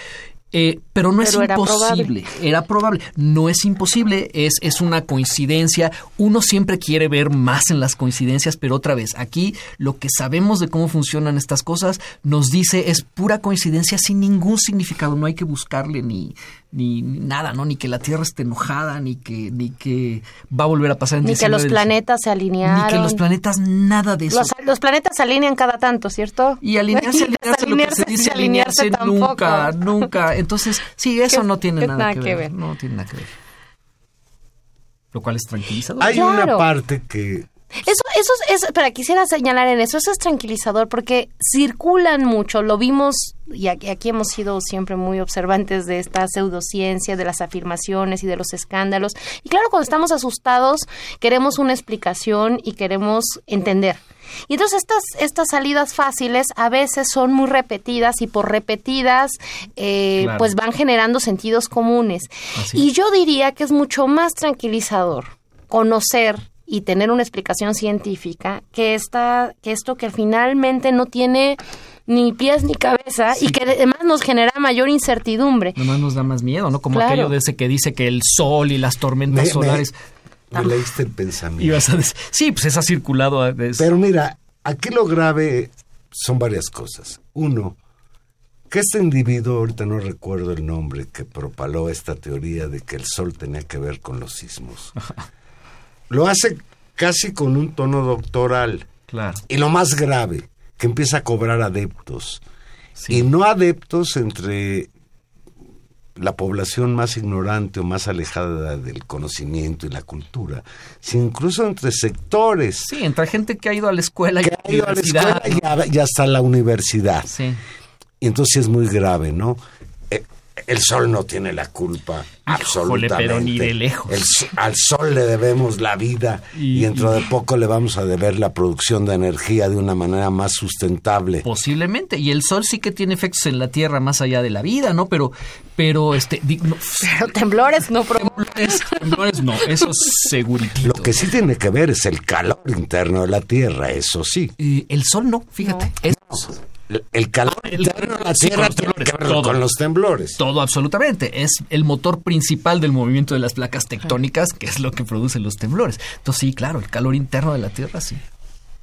eh, pero no es imposible. Era probable. No es imposible, es, es una coincidencia. Uno siempre quiere ver más en las coincidencias, pero otra vez, aquí lo que sabemos de cómo funcionan estas cosas nos dice es pura coincidencia sin ningún significado. No hay que buscarle ni, ni, nada, ¿no? Ni que la Tierra esté enojada, ni que, ni que va a volver a pasar en Ni que los planetas se alinearon. Ni que los planetas, nada de eso. Los, planetas se alinean cada tanto, ¿cierto? Y alinearse, alinearse, lo que se dice alinearse, nunca, nunca. Entonces, sí, eso no tiene nada, que, ver. No tiene nada que ver. Lo cual es tranquilizador. Hay una parte que eso, eso es, pero quisiera señalar en eso, eso es tranquilizador porque circulan mucho, lo vimos y aquí, hemos sido siempre muy observantes de esta pseudociencia, de las afirmaciones y de los escándalos. Y claro, cuando estamos asustados, queremos una explicación y queremos entender. Y entonces estas, estas salidas fáciles a veces son muy repetidas y por repetidas eh, pues van generando sentidos comunes. Y yo diría que es mucho más tranquilizador conocer y tener una explicación científica que esta, que esto que finalmente no tiene ni pies ni cabeza y que además nos genera mayor incertidumbre. Además nos da más miedo, ¿no? Como aquello de ese que dice que el sol y las tormentas solares... Me, leíste el pensamiento. sí, pues eso ha circulado. Pero mira, aquí lo grave son varias cosas. Uno, que este individuo, ahorita no recuerdo el nombre, que propaló esta teoría de que el sol tenía que ver con los sismos. lo hace casi con un tono doctoral. Claro. Y lo más grave, que empieza a cobrar adeptos. Y no adeptos entre la población más ignorante o más alejada del conocimiento y la cultura, sino incluso entre sectores. Sí, entre gente que ha ido a la escuela que y, ha ido a la escuela y, hasta la universidad. Sí. Y entonces es muy grave, ¿no? El sol no tiene la culpa. absolutamente. pero ni de lejos. al sol le debemos la vida y, dentro de poco le vamos a deber la producción de energía de una manera más sustentable. Posiblemente. Y el sol sí que tiene efectos en la Tierra más allá de la vida, ¿no? Pero, pero este, pero temblores no. Temblores, temblores no. Eso segurito. Lo que sí tiene que ver es el calor interno de la Tierra. Eso sí. el sol no. Fíjate. El calor ah, interno de la Tierra tiene que ver con los temblores. Todo, absolutamente. Es el motor principal del movimiento de las placas tectónicas, que es lo que produce los temblores. Entonces, sí, claro, el calor interno de la Tierra, sí.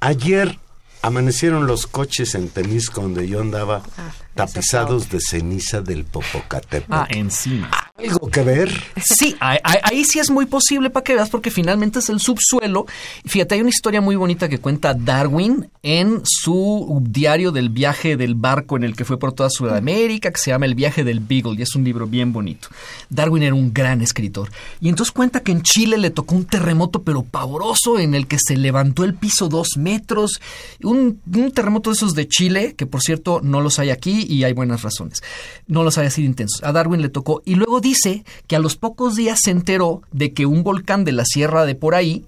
Ayer amanecieron los coches en Temisco donde yo andaba ah, tapizados de ceniza del Popocatépetl. Ah, encima. ¿Algo que ver? Sí, ahí, sí es muy posible para que veas porque finalmente es el subsuelo. Fíjate, hay una historia muy bonita que cuenta Darwin en su diario del viaje del barco en el que fue por toda Sudamérica, que se llama El viaje del Beagle y es un libro bien bonito. Darwin era un gran escritor y entonces cuenta que en Chile le tocó un terremoto pero pavoroso en el que se levantó el piso dos metros, un, un terremoto de esos de Chile, que por cierto no los hay aquí y hay buenas razones. No los haya sido intensos. A Darwin le tocó. Y luego dice que a los pocos días se enteró de que un volcán de la sierra de por ahí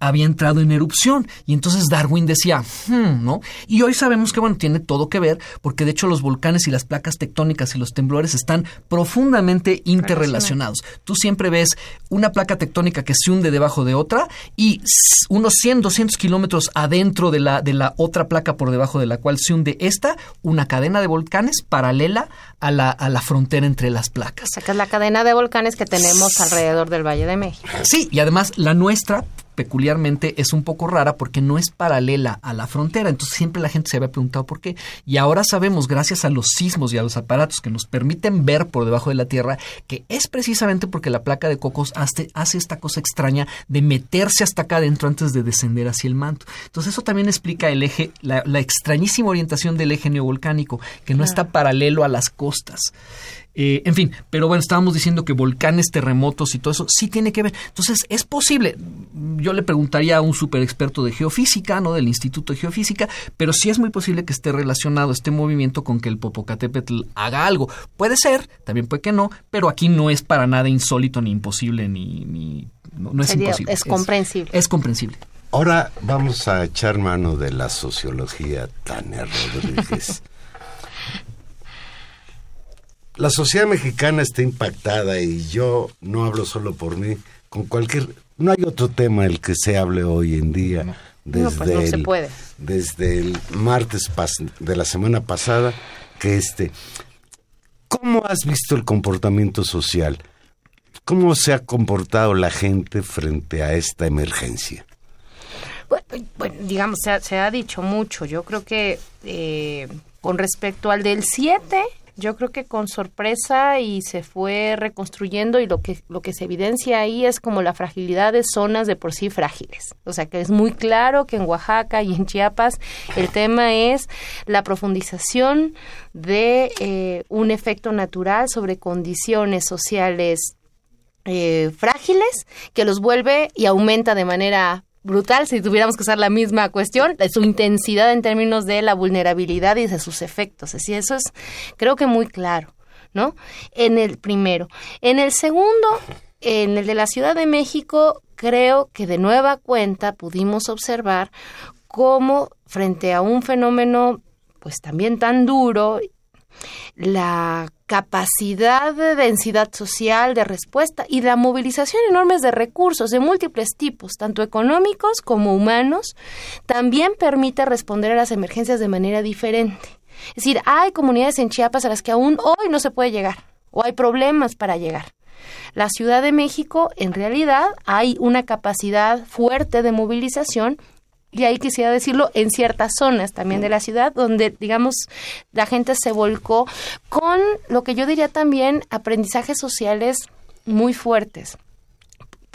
había entrado en erupción. Y entonces Darwin decía, hmm, ¿no? Y hoy sabemos que, bueno, tiene todo que ver, porque de hecho los volcanes y las placas tectónicas y los temblores están profundamente interrelacionados. Tú siempre ves una placa tectónica que se hunde debajo de otra y unos 100, 200 kilómetros adentro de la, de la otra placa por debajo de la cual se hunde esta, una cadena de volcanes paralela a la, a la frontera entre las placas. O sea, que es la cadena de volcanes que tenemos alrededor del Valle de México. Sí, y además la nuestra peculiarmente es un poco rara porque no es paralela a la frontera. Entonces siempre la gente se había preguntado por qué. Y ahora sabemos, gracias a los sismos y a los aparatos que nos permiten ver por debajo de la Tierra, que es precisamente porque la placa de cocos hace, hace esta cosa extraña de meterse hasta acá adentro antes de descender hacia el manto. Entonces eso también explica el eje, la, extrañísima orientación del eje neovolcánico, que no está paralelo a las costas. Eh, en fin, pero bueno, estábamos diciendo que volcanes, terremotos y todo eso sí tiene que ver. Entonces, es posible. Yo le preguntaría a un super experto de geofísica, ¿no? Del Instituto de Geofísica, pero sí es muy posible que esté relacionado este movimiento con que el Popocatépetl haga algo. Puede ser, también puede que no, pero aquí no es para nada insólito ni imposible ni, no, es imposible. Es comprensible. Es, comprensible. Ahora vamos a echar mano de la sociología, Tania Rodríguez. La sociedad mexicana está impactada y yo no hablo solo por mí, con cualquier... No hay otro tema el que se hable hoy en día. Desde, pues no se puede. desde el martes de la semana pasada que este... ¿Cómo has visto el comportamiento social? ¿Cómo se ha comportado la gente frente a esta emergencia? Bueno, digamos, se ha, dicho mucho. Yo creo que eh, con respecto al del 7, yo creo que con sorpresa y se fue reconstruyendo y lo que lo que se evidencia ahí es como la fragilidad de zonas de por sí frágiles. O sea que es muy claro que en Oaxaca y en Chiapas el tema es la profundización de eh, un efecto natural sobre condiciones sociales eh, frágiles que los vuelve y aumenta de manera brutal si tuviéramos que usar la misma cuestión, su intensidad en términos de la vulnerabilidad y de sus efectos. Así, eso es, creo que muy claro, ¿no? En el primero. En el segundo, en el de la Ciudad de México, creo que de nueva cuenta pudimos observar cómo frente a un fenómeno pues también tan duro la capacidad de densidad social, de respuesta y la movilización enormes de recursos de múltiples tipos, tanto económicos como humanos, también permite responder a las emergencias de manera diferente. Es decir, hay comunidades en Chiapas a las que aún hoy no se puede llegar o hay problemas para llegar. La Ciudad de México, en realidad, hay una capacidad fuerte de movilización y ahí quisiera decirlo, en ciertas zonas también de la ciudad, donde, digamos, la gente se volcó con lo que yo diría también aprendizajes sociales muy fuertes.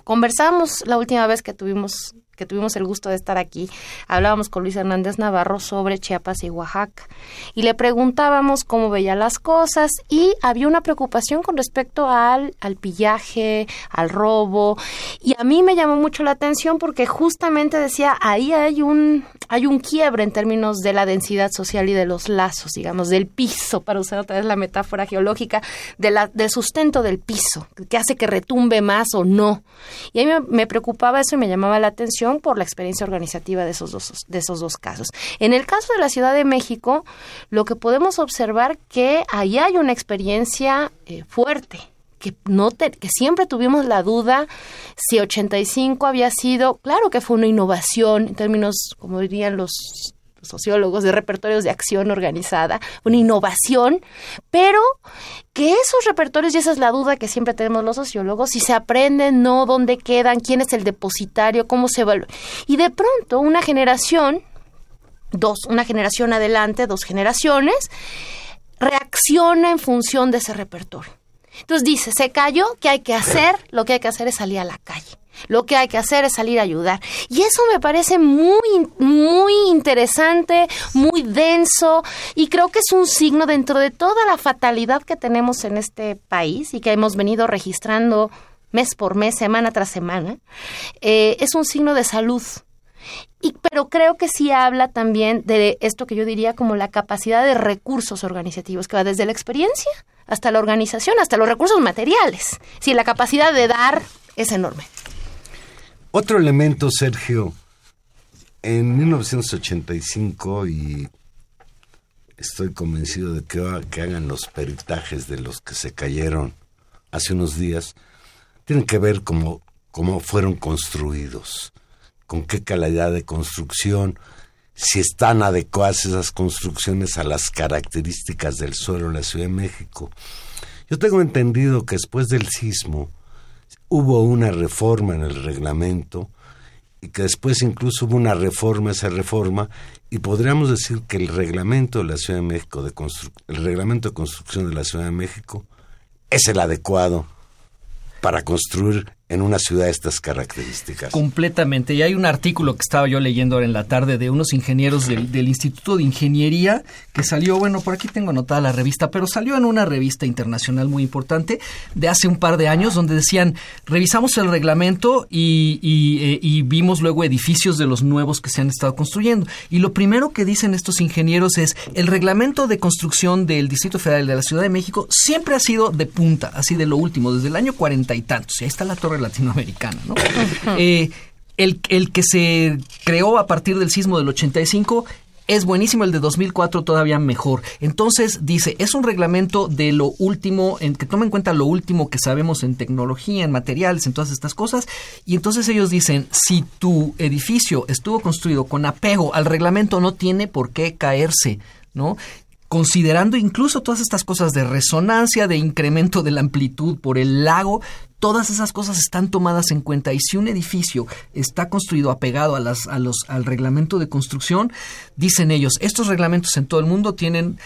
Conversamos la última vez que tuvimos tuvimos el gusto de estar aquí, hablábamos con Luis Hernández Navarro sobre Chiapas y Oaxaca. Y le preguntábamos cómo veía las cosas y había una preocupación con respecto al, al pillaje, al robo. Y a mí me llamó mucho la atención porque justamente decía ahí hay un hay un quiebre en términos de la densidad social y de los lazos, digamos, del piso, para usar otra vez la metáfora geológica, de la, del sustento del piso, que hace que retumbe más o no. Y a mí me preocupaba eso y me llamaba la atención por la experiencia organizativa de esos dos, de esos dos casos. En el caso de la Ciudad de México, lo que podemos observar que ahí hay una experiencia eh, fuerte, que, no que siempre tuvimos la duda si 85 había sido, claro que fue una innovación en términos, como dirían los sociólogos de repertorios de acción organizada, una innovación, pero que esos repertorios, y esa es la duda que siempre tenemos los sociólogos, si se aprenden, no, dónde quedan, quién es el depositario, cómo se evalúa. Y de pronto una generación dos, una generación adelante, dos generaciones, reacciona en función de ese repertorio. Entonces dice, se cayó, ¿qué hay que hacer? Lo que hay que hacer es salir a la calle. Lo que hay que hacer es salir a ayudar. Y eso me parece muy, muy interesante, muy denso, y creo que es un signo dentro de toda la fatalidad que tenemos en este país y que hemos venido registrando mes por mes, semana tras semana, eh, es un signo de salud. Y, pero creo que sí habla también de esto que yo diría como la capacidad de recursos organizativos, que va desde la experiencia hasta la organización, hasta los recursos materiales. Sí, la capacidad de dar es enorme. Otro elemento, Sergio, en 1985, y estoy convencido de que, hagan los peritajes de los que se cayeron hace unos días, tienen que ver cómo, cómo fueron construidos, con qué calidad de construcción, si están adecuadas esas construcciones a las características del suelo de la Ciudad de México. Yo tengo entendido que después del sismo, hubo una reforma en el reglamento y que después incluso hubo una reforma esa reforma y podríamos decir que el reglamento de la Ciudad de México de el reglamento de construcción de la Ciudad de México es el adecuado para construir en una ciudad de estas características. Completamente. Y hay un artículo que estaba yo leyendo ahora en la tarde de unos ingenieros del, Instituto de Ingeniería que salió, bueno, por aquí tengo anotada la revista, pero salió en una revista internacional muy importante de hace un par de años donde decían, revisamos el reglamento y, y, eh, vimos luego edificios de los nuevos que se han estado construyendo. Y lo primero que dicen estos ingenieros es, el reglamento de construcción del Distrito Federal de la Ciudad de México siempre ha sido de punta, así de lo último, desde el año cuarenta y tantos. Y ahí está la torre latinoamericana, ¿no? Eh, el, que se creó a partir del sismo del 85 es buenísimo, el de 2004 todavía mejor. Entonces dice, es un reglamento de lo último, en, que toma en cuenta lo último que sabemos en tecnología, en materiales, en todas estas cosas. Y entonces ellos dicen, si tu edificio estuvo construido con apego al reglamento, no tiene por qué caerse. ¿no? considerando incluso todas estas cosas de resonancia, de incremento de la amplitud por el lago, todas esas cosas están tomadas en cuenta y si un edificio está construido apegado a las, a los, al reglamento de construcción, dicen ellos, estos reglamentos en todo el mundo tienen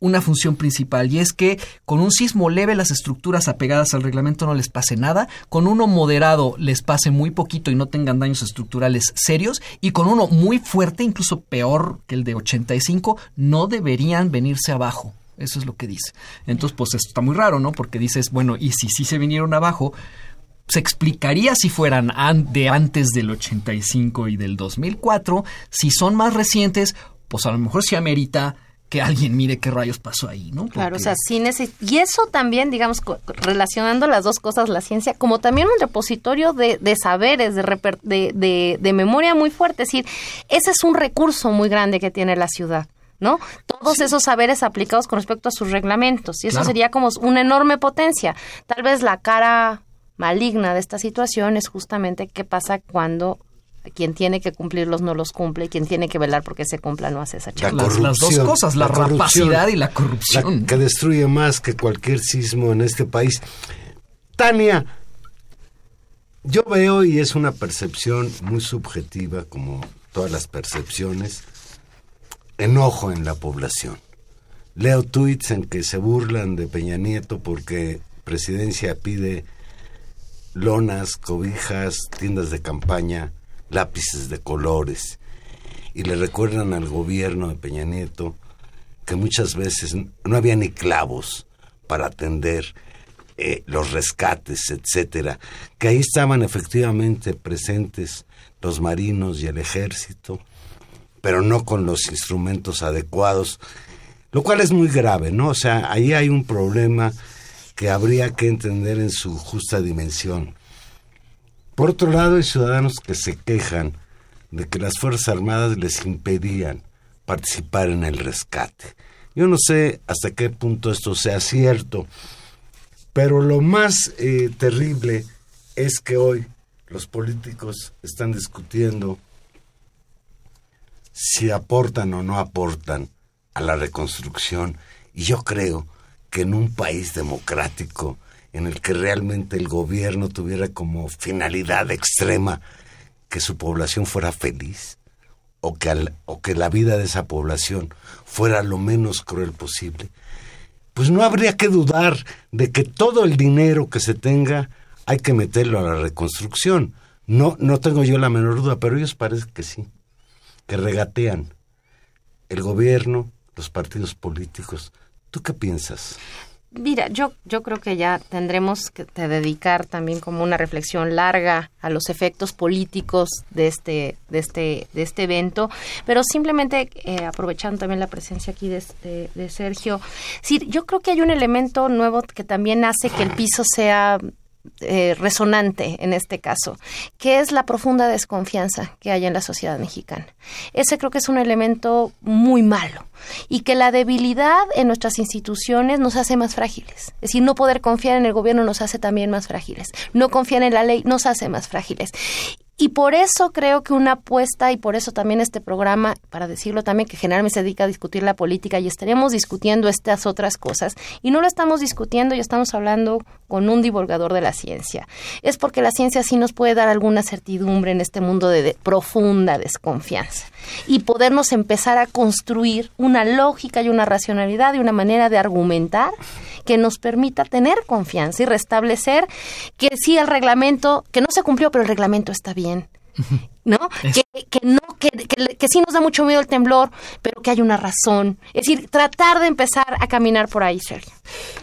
una función principal y es que con un sismo leve las estructuras apegadas al reglamento no les pase nada, con uno moderado les pase muy poquito y no tengan daños estructurales serios y con uno muy fuerte, incluso peor que el de 85, no deberían venirse abajo. Eso es lo que dice. Entonces, pues esto está muy raro, ¿no? Porque dices, bueno, y si sí se vinieron abajo, se explicaría si fueran de antes del 85 y del 2004, si son más recientes, pues a lo mejor se amerita que alguien mire qué rayos pasó ahí, ¿no? Claro, o sea, sí y eso también, digamos, relacionando las dos cosas, la ciencia, como también un repositorio de, saberes, de, de, de, memoria muy fuerte, es decir, ese es un recurso muy grande que tiene la ciudad. ¿No? Todos esos saberes aplicados con respecto a sus reglamentos. Y eso sería como una enorme potencia. Tal vez la cara maligna de esta situación es justamente qué pasa cuando quien tiene que cumplirlos no los cumple y quien tiene que velar porque se cumpla no hace esa charla. Las, dos cosas, la, rapacidad y la corrupción. que destruye más que cualquier sismo en este país. Tania, yo veo y es una percepción muy subjetiva como todas las percepciones, enojo en la población. Leo tweets en que se burlan de Peña Nieto porque presidencia pide lonas, cobijas, tiendas de campaña lápices de colores. Y le recuerdan al gobierno de Peña Nieto que muchas veces no había ni clavos para atender eh, los rescates, etcétera, que ahí estaban efectivamente presentes los marinos y el ejército, pero no con los instrumentos adecuados, lo cual es muy grave, ¿no? O sea, ahí hay un problema que habría que entender en su justa dimensión. Por otro lado, hay ciudadanos que se quejan de que las Fuerzas Armadas les impedían participar en el rescate. Yo no sé hasta qué punto esto sea cierto, pero lo más eh, terrible es que hoy los políticos están discutiendo si aportan o no aportan a la reconstrucción y yo creo que en un país democrático en el que realmente el gobierno tuviera como finalidad extrema que su población fuera feliz o que, o que la vida de esa población fuera lo menos cruel posible, pues no habría que dudar de que todo el dinero que se tenga hay que meterlo a la reconstrucción. No, no tengo yo la menor duda, pero ellos parece que sí, que regatean el gobierno, los partidos políticos. ¿Tú qué piensas? Mira, yo, yo creo que ya tendremos que dedicar también como una reflexión larga a los efectos políticos de este, de este, de este evento, pero simplemente eh, aprovechando también la presencia aquí de, de Sergio, sí, yo creo que hay un elemento nuevo que también hace que el piso sea eh, resonante en este caso, que es la profunda desconfianza que hay en la sociedad mexicana. Ese creo que es un elemento muy malo y que la debilidad en nuestras instituciones nos hace más frágiles. Es decir, no poder confiar en el gobierno nos hace también más frágiles. No confiar en la ley nos hace más frágiles. Y por eso creo que una apuesta, y por eso también este programa, para decirlo también, que generalmente se dedica a discutir la política y estaremos discutiendo estas otras cosas, y no lo estamos discutiendo y estamos hablando con un divulgador de la ciencia. Es porque la ciencia sí nos puede dar alguna certidumbre en este mundo de, profunda desconfianza y podernos empezar a construir una lógica y una racionalidad y una manera de argumentar que nos permita tener confianza y restablecer que sí el reglamento, que no se cumplió, pero el reglamento está bien. ¿No? Que, que, no, que, que, sí nos da mucho miedo el temblor, pero que hay una razón. Es decir, tratar de empezar a caminar por ahí, Sergio.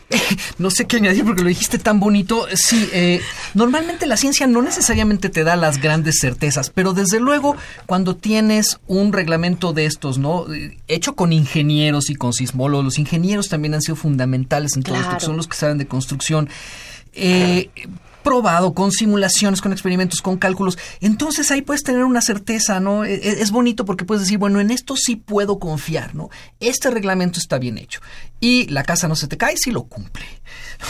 No sé qué añadir porque lo dijiste tan bonito. Sí, eh, normalmente la ciencia no necesariamente te da las grandes certezas, pero desde luego cuando tienes un reglamento de estos, ¿no? Eh, hecho con ingenieros y con sismólogos, los ingenieros también han sido fundamentales en todo esto, son los que saben de construcción. Eh, probado con simulaciones, con experimentos, con cálculos, entonces ahí puedes tener una certeza, ¿no? E, e, es, bonito porque puedes decir, bueno, en esto sí puedo confiar, ¿no? Este reglamento está bien hecho. Y la casa no se te cae si lo cumple.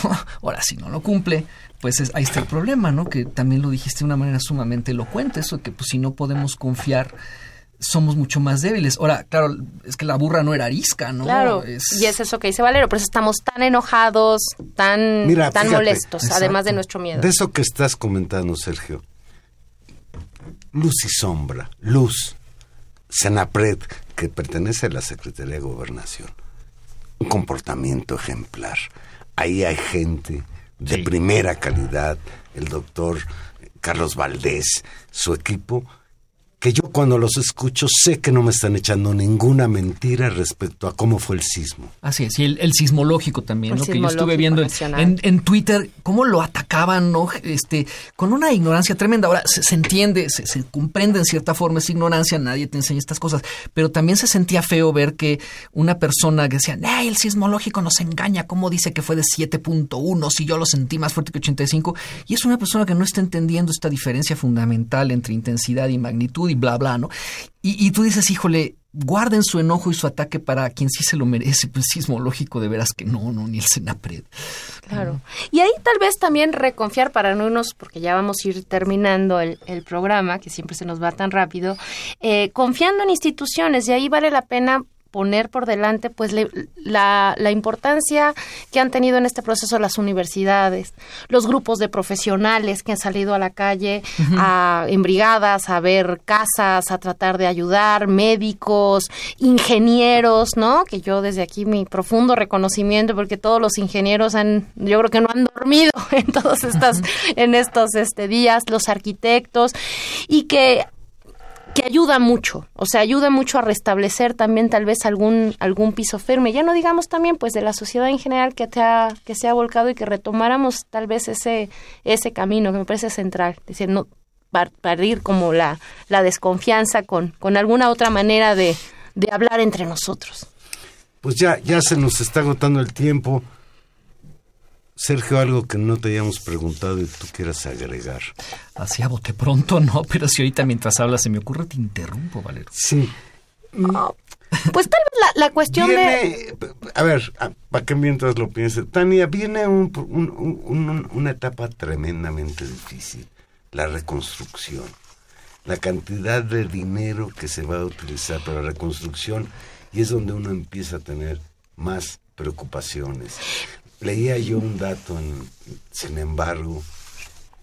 Ahora, si no lo cumple, pues ahí está el problema, ¿no? Que también lo dijiste de una manera sumamente elocuente, eso que pues si no podemos confiar somos mucho más débiles. Ahora, claro, es que la burra no era arisca, ¿no? Claro, y es eso que dice Valero, por eso estamos tan enojados, tan, tan molestos, además de nuestro miedo. De eso que estás comentando, Sergio. Luz y sombra, luz, Senapred, que pertenece a la Secretaría de Gobernación. Un comportamiento ejemplar. Ahí hay gente de primera calidad, el doctor Carlos Valdés, su equipo, que yo cuando los escucho sé que no me están echando ninguna mentira respecto a cómo fue el sismo. Así es, y el, sismológico también, ¿no? que yo estuve viendo en, Twitter cómo lo atacaban, ¿no? Este, con una ignorancia tremenda. Ahora, se, entiende, se, comprende en cierta forma esa ignorancia, nadie te enseña estas cosas, pero también se sentía feo ver que una persona que decía, ¡ay, el sismológico nos engaña! ¿Cómo dice que fue de 7.1 si yo lo sentí más fuerte que 85? Y es una persona que no está entendiendo esta diferencia fundamental entre intensidad y magnitud y bla, bla, ¿no? Y, tú dices, híjole, guarden su enojo y su ataque para quien sí se lo merece. Pues sismológico, de veras que no, no, ni el Senapred. Claro. Y ahí tal vez también reconfiar para no irnos, porque ya vamos a ir terminando el, programa, que siempre se nos va tan rápido, eh, confiando en instituciones. Y ahí vale la pena poner por delante pues la, la, importancia que han tenido en este proceso las universidades, los grupos de profesionales que han salido a la calle a, en brigadas a ver casas, a tratar de ayudar, médicos, ingenieros, ¿no? Que yo desde aquí mi profundo reconocimiento porque todos los ingenieros han, yo creo que no han dormido en todos estos, en estos este, días, los arquitectos y que que ayuda mucho, o sea, ayuda mucho a restablecer también tal vez algún algún piso firme. Ya no digamos también pues de la sociedad en general que te ha, que se ha volcado y que retomáramos tal vez ese ese camino que me parece central, es decir, no ir como la la desconfianza con con alguna otra manera de de hablar entre nosotros. Pues ya ya se nos está agotando el tiempo. Sergio, algo que no te hayamos preguntado y tú quieras agregar. Así a bote pronto, no, pero si ahorita mientras hablas se me ocurre, te interrumpo, Valero. Sí. pues tal vez la, cuestión de... A ver, para que mientras lo piense. Tania, viene una etapa tremendamente difícil, la reconstrucción. La cantidad de dinero que se va a utilizar para la reconstrucción y es donde uno empieza a tener más preocupaciones leía yo un dato, sin embargo,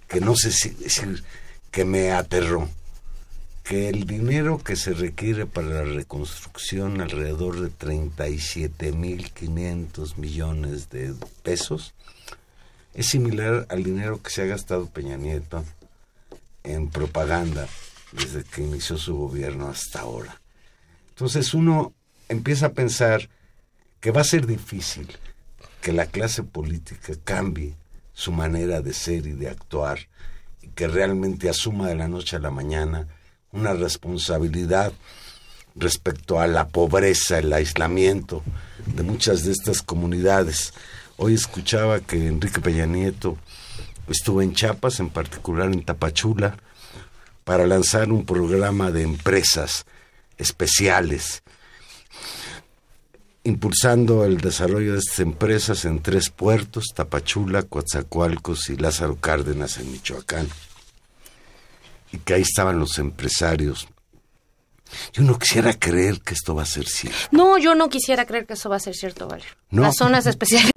que no sé si decir que me aterró. que el dinero que se requiere para la reconstrucción, alrededor de 37.500 millones de pesos, es similar al dinero que se ha gastado Peña Nieto en propaganda desde que inició su gobierno hasta ahora. Entonces uno empieza a pensar que va a ser difícil que la clase política cambie su manera de ser y de actuar y que realmente asuma de la noche a la mañana una responsabilidad respecto a la pobreza, el aislamiento de muchas de estas comunidades. Hoy escuchaba que Enrique Peña Nieto estuvo en Chiapas, en particular en Tapachula, para lanzar un programa de empresas especiales, impulsando el desarrollo de estas empresas en tres puertos, Tapachula, Coatzacoalcos y Lázaro Cárdenas en Michoacán y que ahí estaban los empresarios. Yo no quisiera creer que esto va a ser cierto. No, yo no quisiera creer que eso va a ser cierto, Valerio. Las zonas especiales.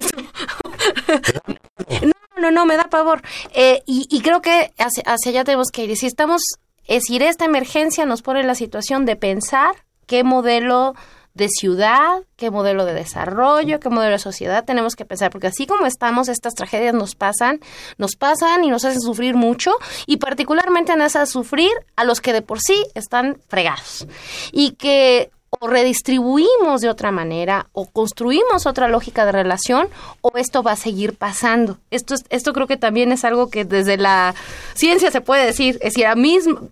no, no, no, me da pavor. Eh, y, creo que hacia, hacia allá tenemos que ir. Si estamos, es decir, esta emergencia nos pone en la situación de pensar qué modelo de ciudad, qué modelo de desarrollo, qué modelo de sociedad tenemos que pensar, porque así como estamos, estas tragedias nos pasan, nos pasan y nos hacen sufrir mucho, y particularmente nos hacen sufrir a los que de por sí están fregados. Y que o redistribuimos de otra manera o construimos otra lógica de relación o esto va a seguir pasando. Esto, esto creo que también es algo que desde la ciencia se puede decir, es decir, a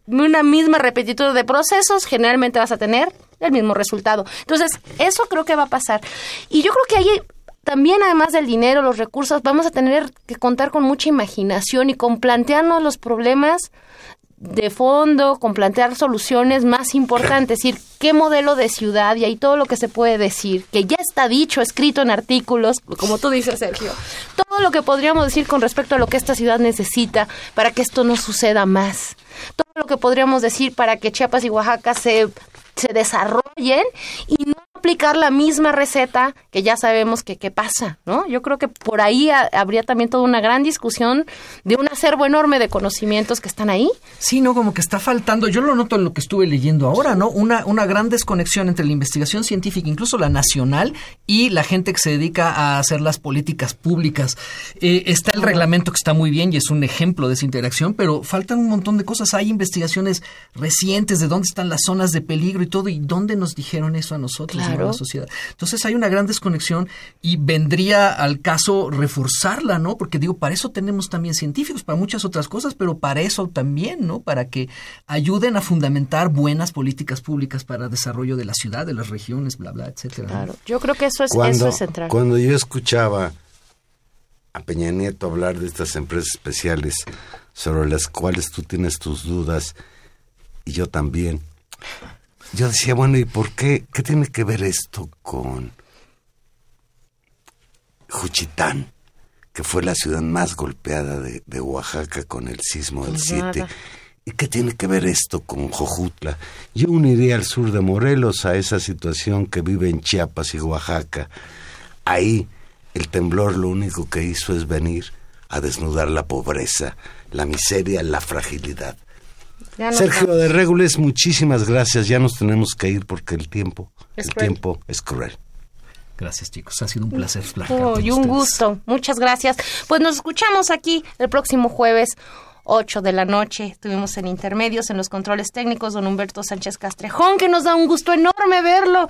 una misma repetitud de procesos generalmente vas a tener el mismo resultado. Entonces, eso creo que va a pasar. Y yo creo que ahí también además del dinero, los recursos, vamos a tener que contar con mucha imaginación y con plantearnos los problemas de fondo, con plantear soluciones más importantes, es decir, qué modelo de ciudad y ahí todo lo que se puede decir, que ya está dicho, escrito en artículos, como tú dices, Sergio, todo lo que podríamos decir con respecto a lo que esta ciudad necesita para que esto no suceda más, todo lo que podríamos decir para que Chiapas y Oaxaca se se desarrollen y no aplicar la misma receta que ya sabemos que, qué pasa, ¿no? Yo creo que por ahí habría también toda una gran discusión de un acervo enorme de conocimientos que están ahí. Sí, no, como que está faltando, yo lo noto en lo que estuve leyendo ahora, ¿no? Una, una gran desconexión entre la investigación científica, incluso la nacional, y la gente que se dedica a hacer las políticas públicas. Eh, está el reglamento que está muy bien y es un ejemplo de esa interacción, pero faltan un montón de cosas. Hay investigaciones recientes de dónde están las zonas de peligro y todo, y dónde nos dijeron eso a nosotros la sociedad. Entonces hay una gran desconexión y vendría al caso reforzarla, ¿no? Porque digo, para eso tenemos también científicos, para muchas otras cosas, pero para eso también, ¿no? Para que ayuden a fundamentar buenas políticas públicas para el desarrollo de la ciudad, de las regiones, bla, bla, etcétera. Claro, yo creo que eso es, eso es central. Cuando yo escuchaba a Peña Nieto hablar de estas empresas especiales sobre las cuales tú tienes tus dudas y yo también yo decía, bueno, ¿y por qué? ¿Qué tiene que ver esto con Juchitán, que fue la ciudad más golpeada de, Oaxaca con el sismo del 7? ¿Y qué tiene que ver esto con Jojutla? Yo uniría al sur de Morelos a esa situación que vive en Chiapas y Oaxaca. Ahí el temblor lo único que hizo es venir a desnudar la pobreza, la miseria, la fragilidad. Sergio de Regules, muchísimas gracias. Ya nos tenemos que ir porque el tiempo, el tiempo es cruel. Gracias, chicos. Ha sido un placer. Oh, y un gusto. Muchas gracias. Pues nos escuchamos aquí el próximo jueves. 8 de la noche. Estuvimos en intermedios, en los controles técnicos, don Humberto Sánchez Castrejón, que nos da un gusto enorme verlo.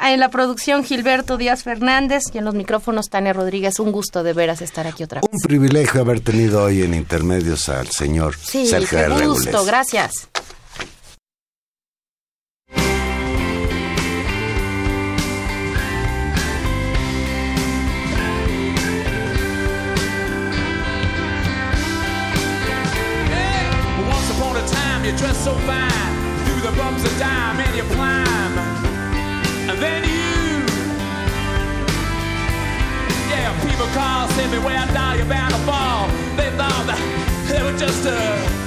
En la producción, Gilberto Díaz Fernández y en los micrófonos, Tania Rodríguez. Un gusto de veras estar aquí otra vez. Un privilegio haber tenido hoy en intermedios al señor sí, Sergio Un gusto, gracias. you dress so fine. Through the bumps of dime and you climb. And then you. Yeah, people call, send me where I die, you're bound to fall. They thought that they were just a.